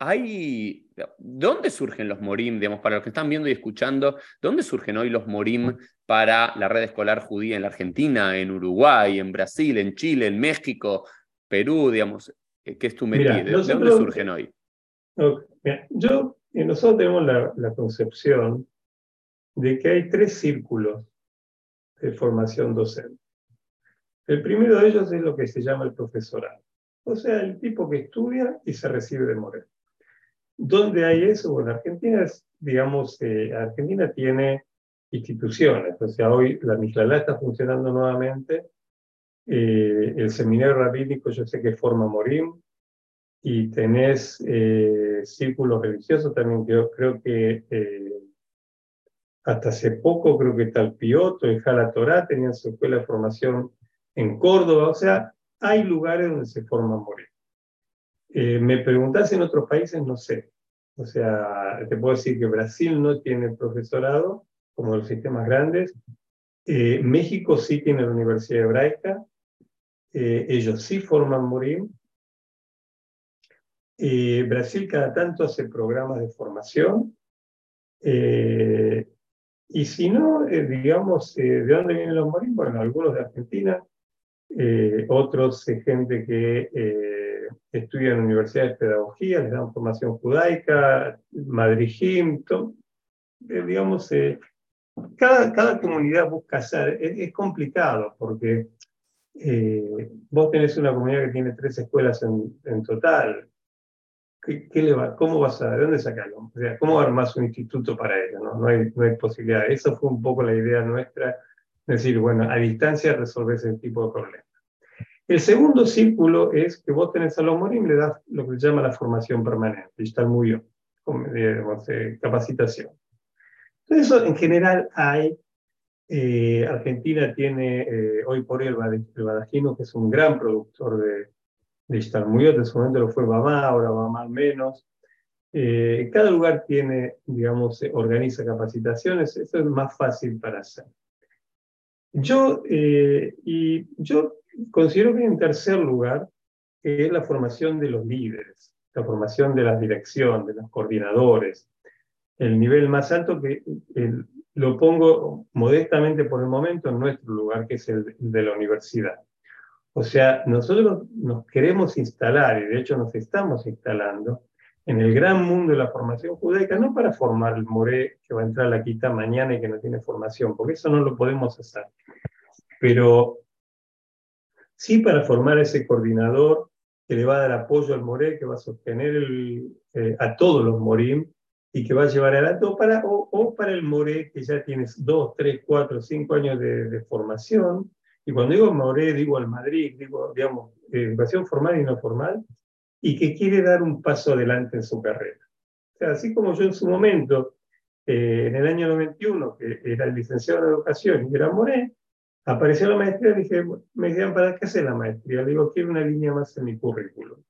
hay, ¿Dónde surgen los Morim, digamos, para los que están viendo y escuchando, dónde surgen hoy los Morim para la red escolar judía en la Argentina, en Uruguay, en Brasil, en Chile, en México, Perú, digamos, eh, ¿qué es tu medida? ¿De dónde surgen hoy? Yo, eh, nosotros tenemos la, concepción de que hay tres círculos de formación docente. El primero de ellos es lo que se llama el profesorado, o sea, el tipo que estudia y se recibe de Moreno. ¿Dónde hay eso? Bueno, Argentina es, digamos, eh, Argentina tiene instituciones. O sea, hoy la Miclalá está funcionando nuevamente. Eh, el seminario rabínico yo sé que forma Morim. Y tenés eh, círculos religiosos también. Yo creo que eh, hasta hace poco, creo que Talpioto y Jala Torá tenían su escuela de formación en Córdoba. O sea, hay lugares donde se forma Morim. me preguntás en otros países, no sé. O sea, te puedo decir que Brasil no tiene profesorado, como los sistemas grandes. Eh, México sí tiene la Universidad Hebraica, eh, ellos sí forman Murim. Eh, Brasil cada tanto hace programas de formación. y si no, digamos, ¿de dónde vienen los Murim? Bueno, algunos de Argentina, otros gente que estudia en universidades de pedagogía, les dan formación judaica, Madrid Jim, digamos, cada, cada comunidad busca hacer, es, complicado porque eh, vos tenés una comunidad que tiene tres escuelas en, en total. ¿Qué, qué le va, ¿Cómo vas a, de dónde sacarlo? O sea, ¿Cómo armás un instituto para ello? No, no, hay, no hay posibilidad. Eso fue un poco la idea nuestra, es decir, bueno, a distancia resolver ese tipo de problemas. El segundo círculo es que vos tenés a los morim, le das lo que se llama la formación permanente, está muy bien, capacitación. Entonces, eso en general hay. Eh, Argentina tiene eh, hoy por hoy el, Badajino, que es un gran productor de, de Ishtalmuyot, en su momento lo fue Bamá, ahora Bamá menos. Eh, cada lugar tiene, digamos, organiza capacitaciones, eso es más fácil para hacer. Yo, y yo considero que en tercer lugar es la formación de los líderes, la formación de la dirección, de los coordinadores, el nivel más alto que lo pongo modestamente por el momento en nuestro lugar, que es el de la universidad. O sea, nosotros nos queremos instalar, y de hecho nos estamos instalando, en el gran mundo de la formación judaica, no para formar el moré que va a entrar a la quita mañana y que no tiene formación, porque eso no lo podemos hacer, pero sí para formar ese coordinador que le va a dar apoyo al moré, que va a sostener eh, a todos los morim, y que va a llevar adelante, o para, o, para el Moré, que ya tienes dos, tres, cuatro, cinco años de, formación, y cuando digo Moré, digo al Madrid, digo, digamos, educación formal y no formal, y que quiere dar un paso adelante en su carrera. O sea, así como yo en su momento, eh, en el año 91, que era el licenciado en educación y era Moré, apareció la maestría y dije, me dijeron, ¿para qué hacer la maestría? Le digo, quiero una línea más en mi currículum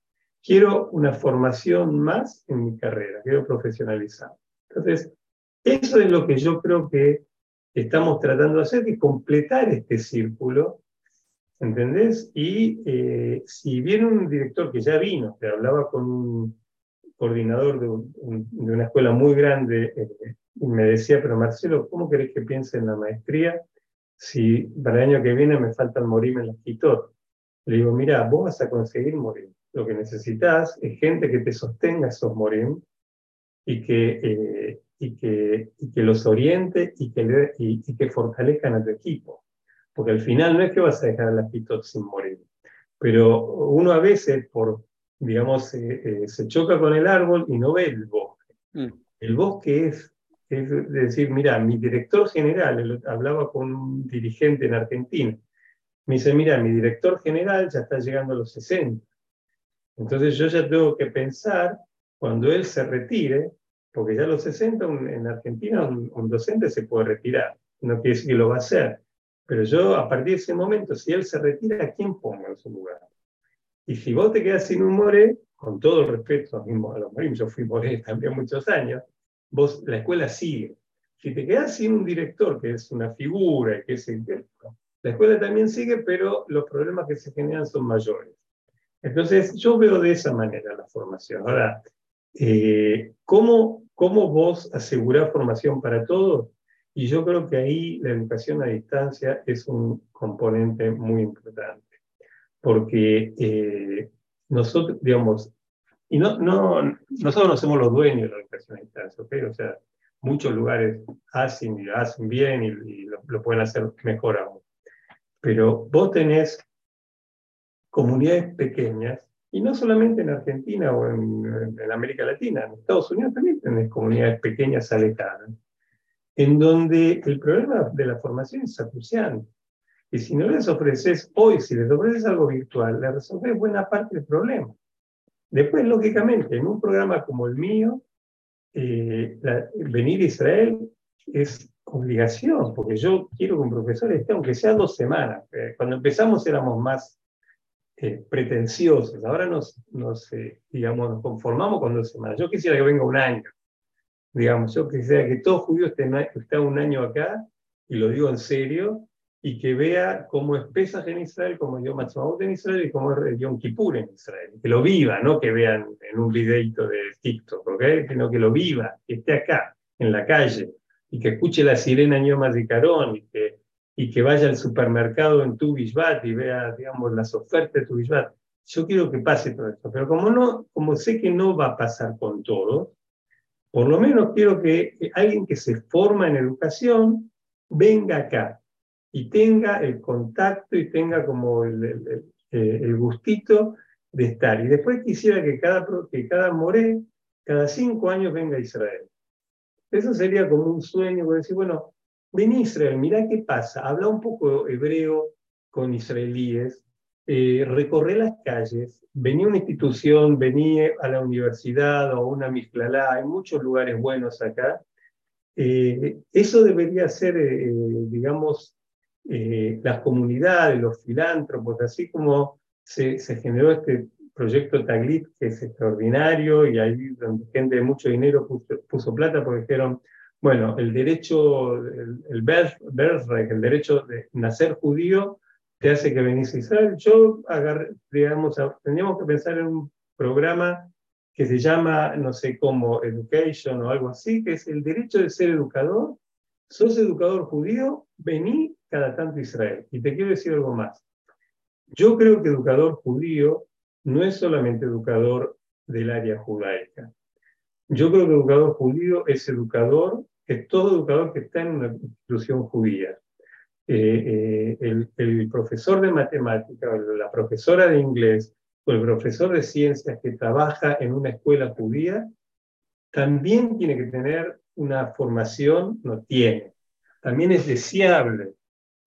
quiero una formación más en mi carrera, quiero profesionalizar. Entonces, eso es lo que yo creo que estamos tratando de hacer, de completar este círculo, ¿entendés? Y eh, si viene un director que ya vino, que hablaba con un coordinador de, una escuela muy grande, eh, y me decía, pero Marcelo, ¿cómo querés que piense en la maestría si para el año que viene me faltan morirme en la quitot? Le digo, mira, vos vas a conseguir morir lo que necesitas es gente que te sostenga esos morim y que, eh, y que, y que los oriente y que, y, que fortalezcan a tu equipo. porque al final no es que vas a dejar la pito sin morir, pero uno a veces por, digamos, eh, eh, se choca con el árbol y no ve el bosque. Mm. El bosque es, es decir, mira, mi director general, hablaba con un dirigente en Argentina, me dice, mira, mi director general ya está llegando a los 60. Entonces yo ya tengo que pensar, cuando él se retire, porque ya a los 60 en Argentina un, docente se puede retirar, no quiere decir que lo va a hacer, pero yo a partir de ese momento, si él se retira, ¿a quién pongo en su lugar? Y si vos te quedas sin un moré, con todo el respeto a los morim, yo fui moré también muchos años, vos, la escuela sigue. Si te quedas sin un director, que es una figura, que es el, la escuela también sigue, pero los problemas que se generan son mayores. Entonces, yo veo de esa manera la formación. Ahora, eh, ¿cómo, ¿cómo vos asegurás formación para todos? Y yo creo que ahí la educación a distancia es un componente muy importante, porque eh, nosotros, digamos, y no, no, nosotros no somos los dueños de la educación a distancia, ¿ok? O sea, muchos lugares hacen y hacen bien y, lo, lo, pueden hacer mejor aún. Pero vos tenés comunidades pequeñas, y no solamente en Argentina o en, América Latina, en Estados Unidos también tenés comunidades pequeñas alejadas, en donde el problema de la formación es acuciante. Y si no les ofreces hoy, si les ofreces algo virtual, les resolves buena parte del problema. Después, lógicamente, en un programa como el mío, eh, venir a Israel es obligación, porque yo quiero que un profesor esté, aunque sea dos semanas. Eh, cuando empezamos éramos más eh, pretenciosos, ahora nos, nos eh, digamos, nos conformamos con dos semanas. Yo quisiera que venga un año, digamos, yo quisiera que todo judío esté, esté un año acá, y lo digo en serio, y que vea cómo es Pesach en Israel, cómo es Yom en Israel y cómo es Yom Kippur en Israel. Que lo viva, no que vean en un videito de TikTok, ¿ok? Sino que lo viva, que esté acá, en la calle, y que escuche la sirena Ñoma de Carón y que, y que vaya al supermercado en tu Bishbat y vea, digamos, las ofertas de tu Bishbat. Yo quiero que pase todo esto, pero como, no, como sé que no va a pasar con todo, por lo menos quiero que alguien que se forma en educación venga acá y tenga el contacto y tenga como el, el, el gustito de estar. Y después quisiera que cada, que cada moré, cada cinco años venga a Israel. Eso sería como un sueño, decir, bueno, ven Israel, mira qué pasa, habla un poco hebreo con israelíes, eh, recorre las calles, venía a una institución, venía a la universidad o a una misclalá, hay muchos lugares buenos acá. Eh, eso debería ser, eh, digamos, las comunidades, los filántropos, así como se, generó este proyecto Taglit, que es extraordinario, y ahí gente de mucho dinero puso, plata porque dijeron, bueno, el derecho, el, el birthright, el derecho de nacer judío, te hace que venís a Israel. Yo, agarré, digamos, tendríamos que pensar en un programa que se llama, no sé cómo, Education o algo así, que es el derecho de ser educador. Sos educador judío, vení cada tanto a Israel. Y te quiero decir algo más. Yo creo que educador judío no es solamente educador del área judaica. Yo creo que educador judío es educador, es todo educador que está en una institución judía. Eh, eh, el, profesor de matemática, o la profesora de inglés, o el profesor de ciencias que trabaja en una escuela judía, también tiene que tener una formación, no tiene. También es deseable.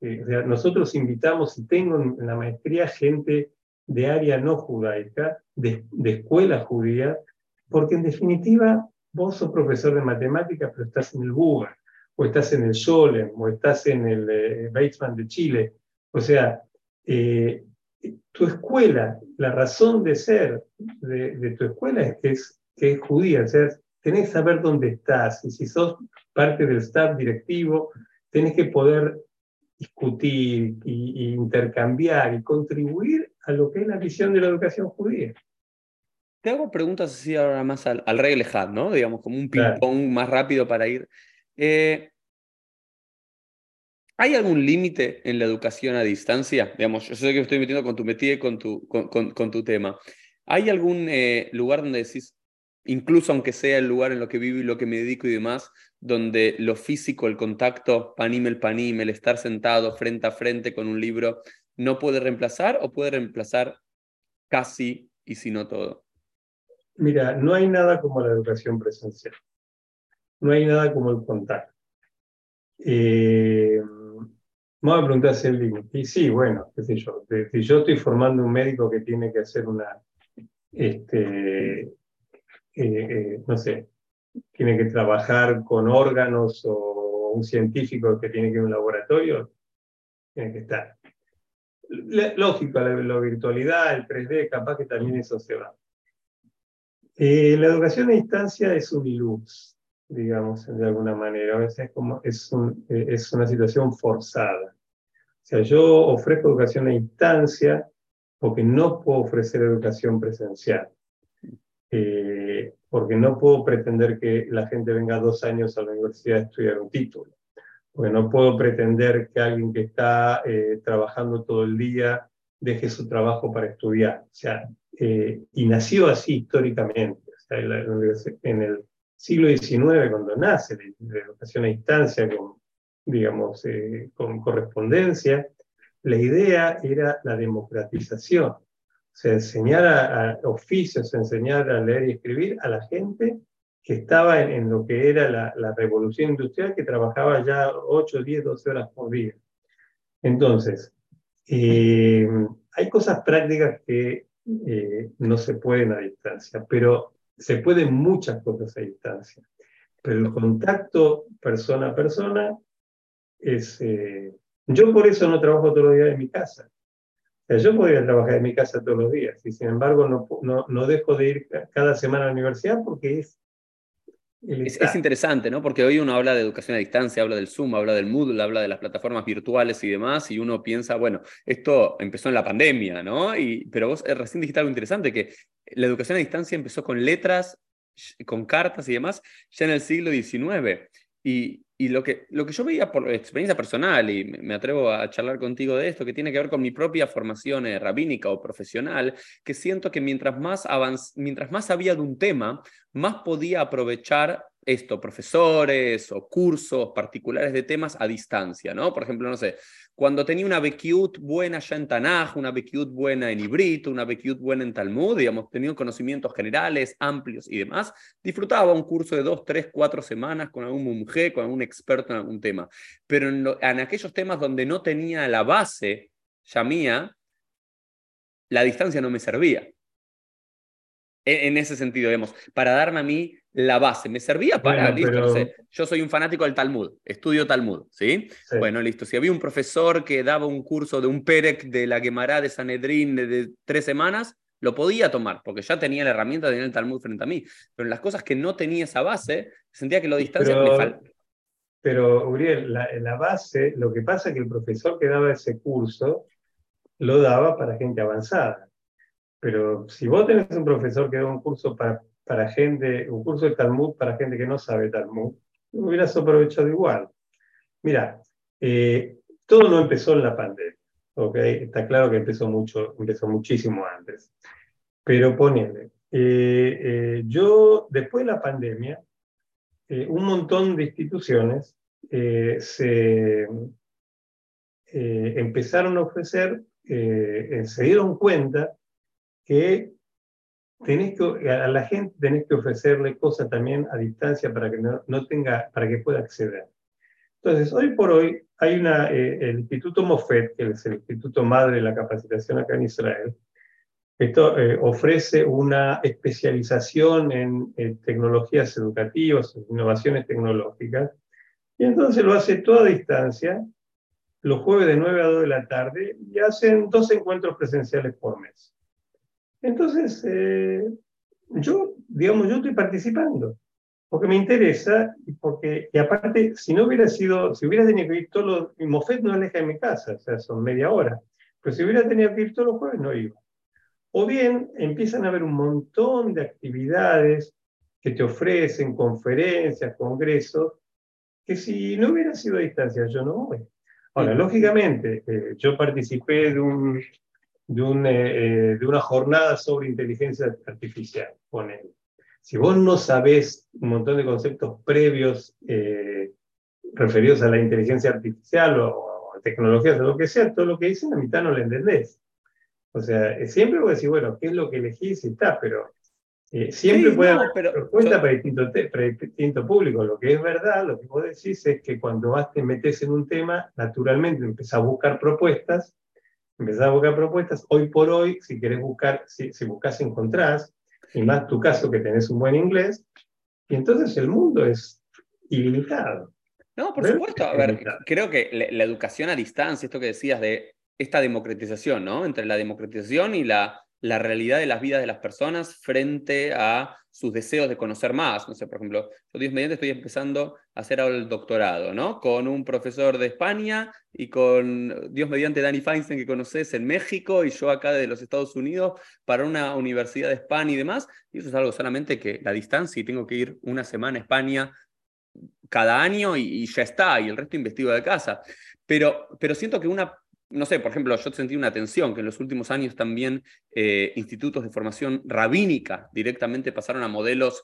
Eh, nosotros invitamos, y tengo en la maestría gente de área no judaica, de, escuela judía, porque en definitiva vos sos profesor de matemáticas, pero estás en el Google, o estás en el Scholem, o estás en el eh, de Chile. O sea, eh, tu escuela, la razón de ser de, tu escuela es que, es judía, o sea, tenés que saber dónde estás, y si sos parte del staff directivo, tenés que poder discutir y, intercambiar y contribuir a lo que es la visión de la educación judía. Te hago preguntas así ahora más al, al rey lejano, ¿no? Digamos, como un ping-pong más rápido para ir. Eh, ¿Hay algún límite en la educación a distancia? Digamos, yo sé que me estoy metiendo con tu metida y con tu, con, con, tu tema. ¿Hay algún eh, lugar donde decís, incluso aunque sea el lugar en lo que vivo y lo que me dedico y demás, donde lo físico, el contacto, panim el panim, el estar sentado frente a frente con un libro, no puede reemplazar o puede reemplazar casi y si no todo? Mira, no hay nada como la educación presencial. No hay nada como el contacto. Eh, vamos a preguntar si el Y sí, bueno, qué sé yo. Si yo estoy formando un médico que tiene que hacer una, este, eh, eh, no sé, tiene que trabajar con órganos o un científico que tiene que ir a un laboratorio, tiene que estar. Lógico, la, virtualidad, el 3D, capaz que también eso se va. Eh, la educación a distancia es un ilux, digamos, de alguna manera. A veces es, como, es, es una situación forzada. O sea, yo ofrezco educación a distancia porque no puedo ofrecer educación presencial. Eh, porque no puedo pretender que la gente venga dos años a la universidad a estudiar un título, porque no puedo pretender que alguien que está eh, trabajando todo el día deje su trabajo para estudiar. O sea, eh, y nació así históricamente. O sea, en, el siglo XIX, cuando nace la, educación a distancia con, digamos, con correspondencia, la idea era la democratización se enseñar a, oficios, enseñar a leer y escribir a la gente que estaba en, lo que era la, revolución industrial, que trabajaba ya 8, 10, 12 horas por día. Entonces, eh, hay cosas prácticas que eh, no se pueden a distancia, pero se pueden muchas cosas a distancia. Pero el contacto persona a persona es... Eh, yo por eso no trabajo todos los días en mi casa yo podría trabajar en mi casa todos los días y sin embargo no, no, no dejo de ir cada semana a la universidad porque es... Es, interesante, ¿no? Porque hoy uno habla de educación a distancia, habla del Zoom, habla del Moodle, habla de las plataformas virtuales y demás, y uno piensa, bueno, esto empezó en la pandemia, ¿no? Y, pero vos eh, recién dijiste algo interesante, que la educación a distancia empezó con letras, con cartas y demás, ya en el siglo XIX. Y, y lo que, lo que yo veía por experiencia personal, y me atrevo a charlar contigo de esto, que tiene que ver con mi propia formación eh, rabínica o profesional, que siento que mientras más, mientras más sabía de un tema, más podía aprovechar esto, profesores o cursos particulares de temas a distancia, ¿no? Por ejemplo, no sé, cuando tenía una Bekiut buena ya en Tanaj, una Bekiut buena en Ibrit, una Bekiut buena en Talmud, digamos, tenía conocimientos generales, amplios y demás, disfrutaba un curso de dos, tres, cuatro semanas con algún mujer, con algún experto en algún tema. Pero en, en aquellos temas donde no tenía la base ya mía, la distancia no me servía. E, en, ese sentido, digamos, para darme a mí la base. Me servía para, listo, yo soy un fanático del Talmud, estudio Talmud, ¿sí? Bueno, listo. Si había un profesor que daba un curso de un Perec de la Gemara de Sanedrín de, tres semanas, lo podía tomar, porque ya tenía la herramienta de tener el Talmud frente a mí. Pero en las cosas que no tenía esa base, sentía que la distancia me falta. Pero, Uriel, la, la base, lo que pasa es que el profesor que daba ese curso lo daba para gente avanzada. Pero si vos tenés un profesor que da un curso para, para gente, un curso de Talmud para gente que no sabe Talmud, lo hubieras aprovechado igual. Mira, eh, todo no empezó en la pandemia. Está claro que empezó, mucho, empezó muchísimo antes. Pero ponele, eh, eh, yo después de la pandemia, un montón de instituciones se empezaron a ofrecer, se dieron cuenta que tenés que, a la gente tenés que ofrecerle cosas también a distancia para que no, no tenga, para que pueda acceder. Entonces, hoy por hoy hay una, eh, el Instituto Mofet, que es el Instituto Madre de la Capacitación acá en Israel, esto eh, ofrece una especialización en tecnologías educativas, innovaciones tecnológicas, y entonces lo hace toda distancia, los jueves de 9 a 2 de la tarde, y hacen dos encuentros presenciales por mes. Entonces, eh, yo, digamos, yo estoy participando, porque me interesa, y porque, y aparte, si no hubiera sido, si hubiera tenido que ir todos los, mi Mofet no aleja de mi casa, o sea, son media hora, pero si hubiera tenido que ir todos los jueves, no iba. O bien, empiezan a haber un montón de actividades que te ofrecen, conferencias, congresos, que si no hubiera sido a distancia, yo no voy. Ahora, lógicamente, eh, yo participé de un, de, un, eh, de una jornada sobre inteligencia artificial con él. Si vos no sabés un montón de conceptos previos eh, referidos a la inteligencia artificial o, a tecnologías o lo que sea, todo lo que dicen a mitad no lo entendés. O sea, siempre vos decís, bueno, ¿qué es lo que elegís? Y está, pero eh, siempre puede haber pero, respuesta para, distinto distinto público. Lo que es verdad, lo que vos decís es que cuando vas te metes en un tema, naturalmente empezás a buscar propuestas, empezás a buscar propuestas. Hoy por hoy, si querés buscar, si, si buscas, encontrás, y más tu caso que tenés un buen inglés, y entonces el mundo es ilimitado. No, por supuesto. A ver, creo que la, educación a distancia, esto que decías de esta democratización, ¿no? Entre la democratización y la, la realidad de las vidas de las personas frente a sus deseos de conocer más. No sé, por ejemplo, yo Dios mediante estoy empezando a hacer ahora el doctorado, ¿no? Con un profesor de España y con Dios mediante Danny Feinstein que conoces en México y yo acá de los Estados Unidos para una universidad de España y demás. Y eso es algo solamente que la distancia y tengo que ir una semana a España cada año y, ya está, y el resto investigo de casa. Pero, pero siento que una no sé, por ejemplo, yo sentí una tensión que en los últimos años también eh, institutos de formación rabínica directamente pasaron a modelos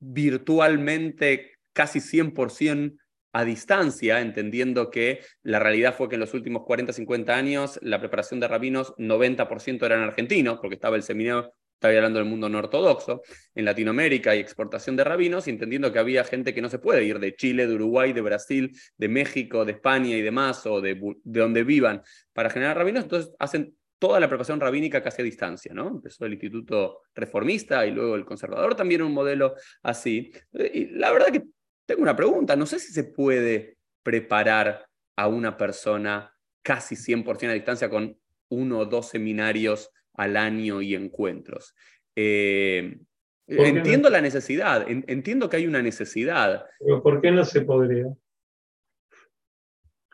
virtualmente casi 100% a distancia, entendiendo que la realidad fue que en los últimos 40, 50 años la preparación de rabinos 90% eran argentinos, porque estaba el seminario estaba hablando del mundo no ortodoxo, en Latinoamérica y exportación de rabinos, entendiendo que había gente que no se puede ir de Chile, de Uruguay, de Brasil, de México, de España y demás, o de, de donde vivan, para generar rabinos, entonces hacen toda la preparación rabínica casi a distancia, ¿no? Empezó el Instituto Reformista y luego el Conservador también un modelo así. Y la verdad que tengo una pregunta, no sé si se puede preparar a una persona casi 100% a distancia con uno o dos seminarios al año y encuentros. Eh, entiendo la necesidad, entiendo que hay una necesidad. Pero ¿por qué no se podría?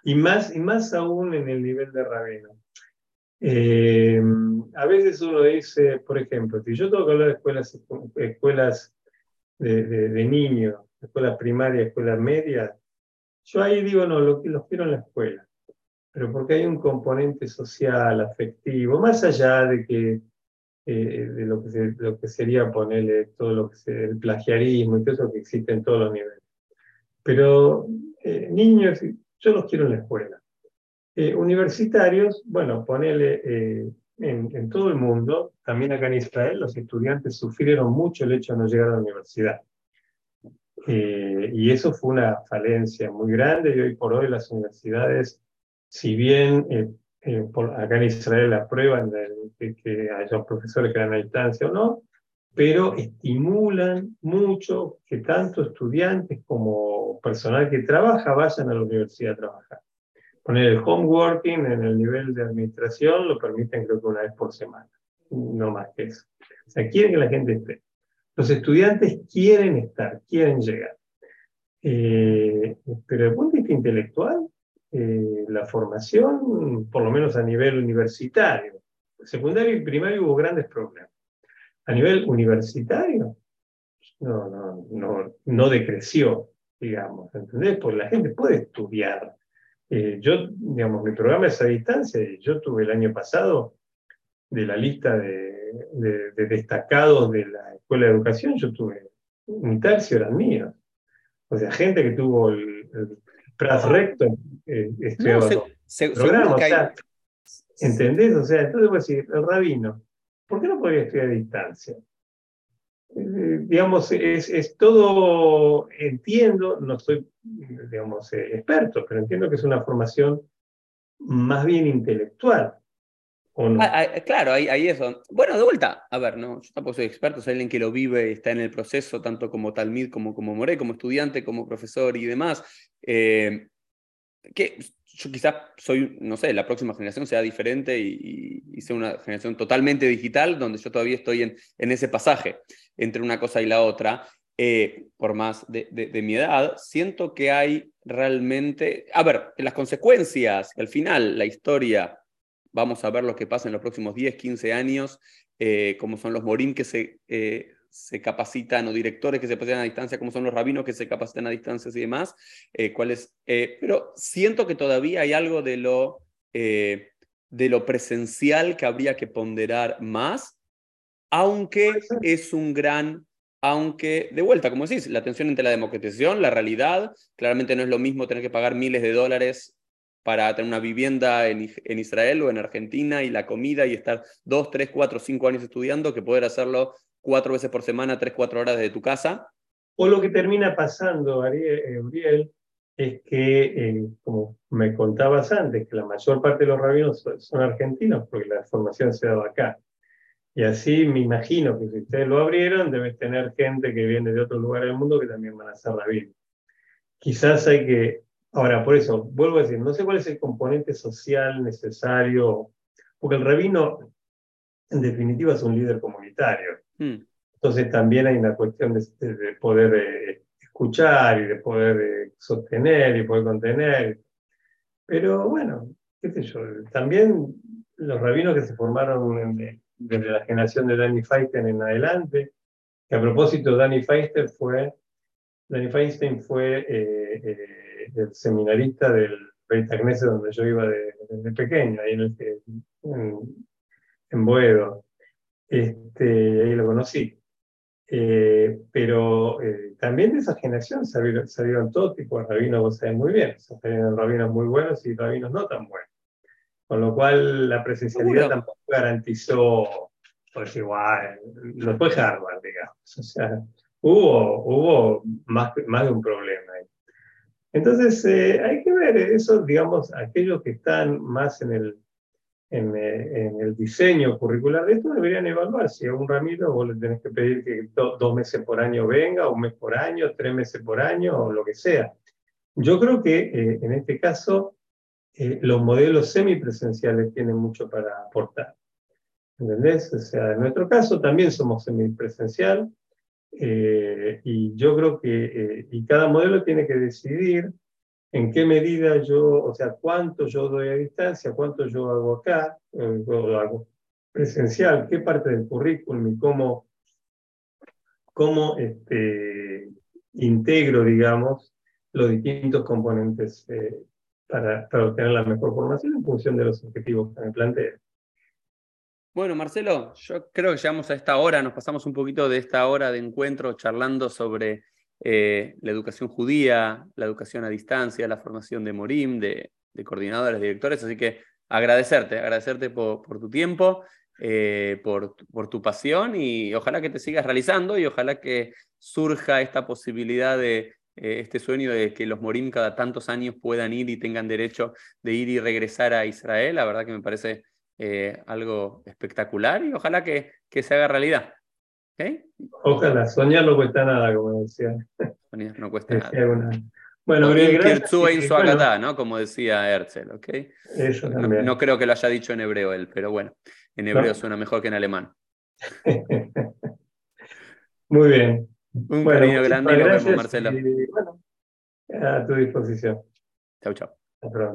Y más, y más aún en el nivel de rabino. Eh, a veces uno dice, por ejemplo, si yo tengo que hablar de escuelas, escuelas de, niños, escuelas primarias, escuelas medias, yo ahí digo, no, lo, los quiero en la escuela pero porque hay un componente social, afectivo, más allá de que eh, de lo que, lo que sería ponerle todo lo que sea el plagiarismo y todo eso que existe en todos los niveles. Pero eh, niños, yo los quiero en la escuela. Eh, universitarios, bueno, ponerle en, en, todo el mundo, también acá en Israel, los estudiantes sufrieron mucho el hecho de no llegar a la universidad. y eso fue una falencia muy grande y hoy por hoy las universidades si bien eh, eh, acá en Israel aprueban de, que haya profesores que dan a distancia o no, pero estimulan mucho que tanto estudiantes como personal que trabaja vayan a la universidad a trabajar. Poner el homeworking en el nivel de administración lo permiten creo que una vez por semana, no más que eso. O sea, quieren que la gente esté. Los estudiantes quieren estar, quieren llegar. Eh, pero desde el punto de vista intelectual, eh, la formación, por lo menos a nivel universitario. Secundario y primario hubo grandes problemas. A nivel universitario, no, no, no, no decreció, digamos, ¿entendés? Porque la gente puede estudiar. Eh, yo, digamos, mi programa es a distancia. Yo tuve el año pasado, de la lista de, de, destacados de la Escuela de Educación, yo tuve un tercio eran míos. O sea, gente que tuvo el, el recto eh, ¿Entendés? O sea, entonces voy a decir, el rabino, ¿por qué no podría estudiar a distancia? Eh, digamos, es, es, todo, entiendo, no soy, digamos, eh, experto, pero entiendo que es una formación más bien intelectual. Ah, ah, claro, ahí, ahí, eso. Bueno, de vuelta, a ver, no, yo tampoco soy experto, soy alguien que lo vive, está en el proceso, tanto como Talmid, como como Moré, como estudiante, como profesor y demás. Eh, que yo quizás soy, no sé, la próxima generación sea diferente y, sea una generación totalmente digital, donde yo todavía estoy en, en ese pasaje entre una cosa y la otra. Eh, por más de, de, mi edad, siento que hay realmente, a ver, las consecuencias, al final, la historia Vamos a ver lo que pasa en los próximos 10, 15 años, eh, cómo son los morín que se, eh, se capacitan o directores que se capacitan a distancia, cómo son los rabinos que se capacitan a distancia y demás. Eh, pero siento que todavía hay algo de lo, de lo presencial que habría que ponderar más, aunque es un gran aunque de vuelta, como decís, la tensión entre la democratización, la realidad, claramente no es lo mismo tener que pagar miles de dólares para tener una vivienda en, Israel o en Argentina y la comida y estar dos, tres, cuatro, cinco años estudiando que poder hacerlo cuatro veces por semana, tres, cuatro horas desde tu casa. O lo que termina pasando, Ariel, es que, eh, como me contabas antes, que la mayor parte de los rabinos son, argentinos, porque la formación se dado acá. Y así me imagino que si ustedes lo abrieron, debes tener gente que viene de otros lugares del mundo que también van a ser rabinos. Quizás hay que, ahora por eso, vuelvo a decir, no sé cuál es el componente social necesario, porque el rabino en definitiva es un líder comunitario. Hmm. Entonces también hay una cuestión de, poder eh, escuchar y de poder eh, sostener y poder contener. Pero bueno, qué sé yo, también los rabinos que se formaron desde la generación de Danny Feinstein en adelante, que a propósito Danny Feinstein fue, Danny Feinstein fue eh, el seminarista del Beit donde yo iba desde pequeño, ahí en, en, en Boedo. Este, ahí lo conocí. Eh, pero eh, también de esa generación salieron, salieron todo tipo de rabinos, vos sabés muy bien, salieron rabinos muy buenos y rabinos no tan buenos. Con lo cual la presencialidad tampoco garantizó, pues igual, no fue Harvard, digamos. O sea, hubo, hubo más, más de un problema ahí. Entonces, eh, hay que ver eso, digamos, aquellos que están más en el, eh, en, el diseño curricular de esto deberían evaluar si a un ramiro vos le tenés que pedir que dos meses por año venga, un mes por año, tres meses por año o lo que sea. Yo creo que eh, en este caso eh, los modelos semipresenciales tienen mucho para aportar. ¿Entendés? O sea, en nuestro caso también somos semipresencial y yo creo que y cada modelo tiene que decidir en qué medida yo, o sea, cuánto yo doy a distancia, cuánto yo hago acá, eh, lo hago presencial, qué parte del currículum y cómo, cómo este, integro, digamos, los distintos componentes eh, para, para, obtener la mejor formación en función de los objetivos que me planteo. Bueno, Marcelo, yo creo que llegamos a esta hora, nos pasamos un poquito de esta hora de encuentro charlando sobre eh, la educación judía, la educación a distancia, la formación de Morim, de, coordinadores, directores. Así que agradecerte, agradecerte por, tu tiempo, eh, por, tu pasión y ojalá que te sigas realizando y ojalá que surja esta posibilidad de eh, este sueño de que los Morim cada tantos años puedan ir y tengan derecho de ir y regresar a Israel. La verdad que me parece algo espectacular y ojalá que se haga realidad. Ojalá, soñar no cuesta nada, como decía. Soñar no cuesta nada. Bueno, gracias. ¿no? Como decía Herzl, ¿ok? Eso No, creo que lo haya dicho en hebreo él, pero bueno, en hebreo suena mejor que en alemán. Muy bien. Un cariño grande nos vemos, Marcelo. bueno, a tu disposición. Chau, chau. Hasta pronto.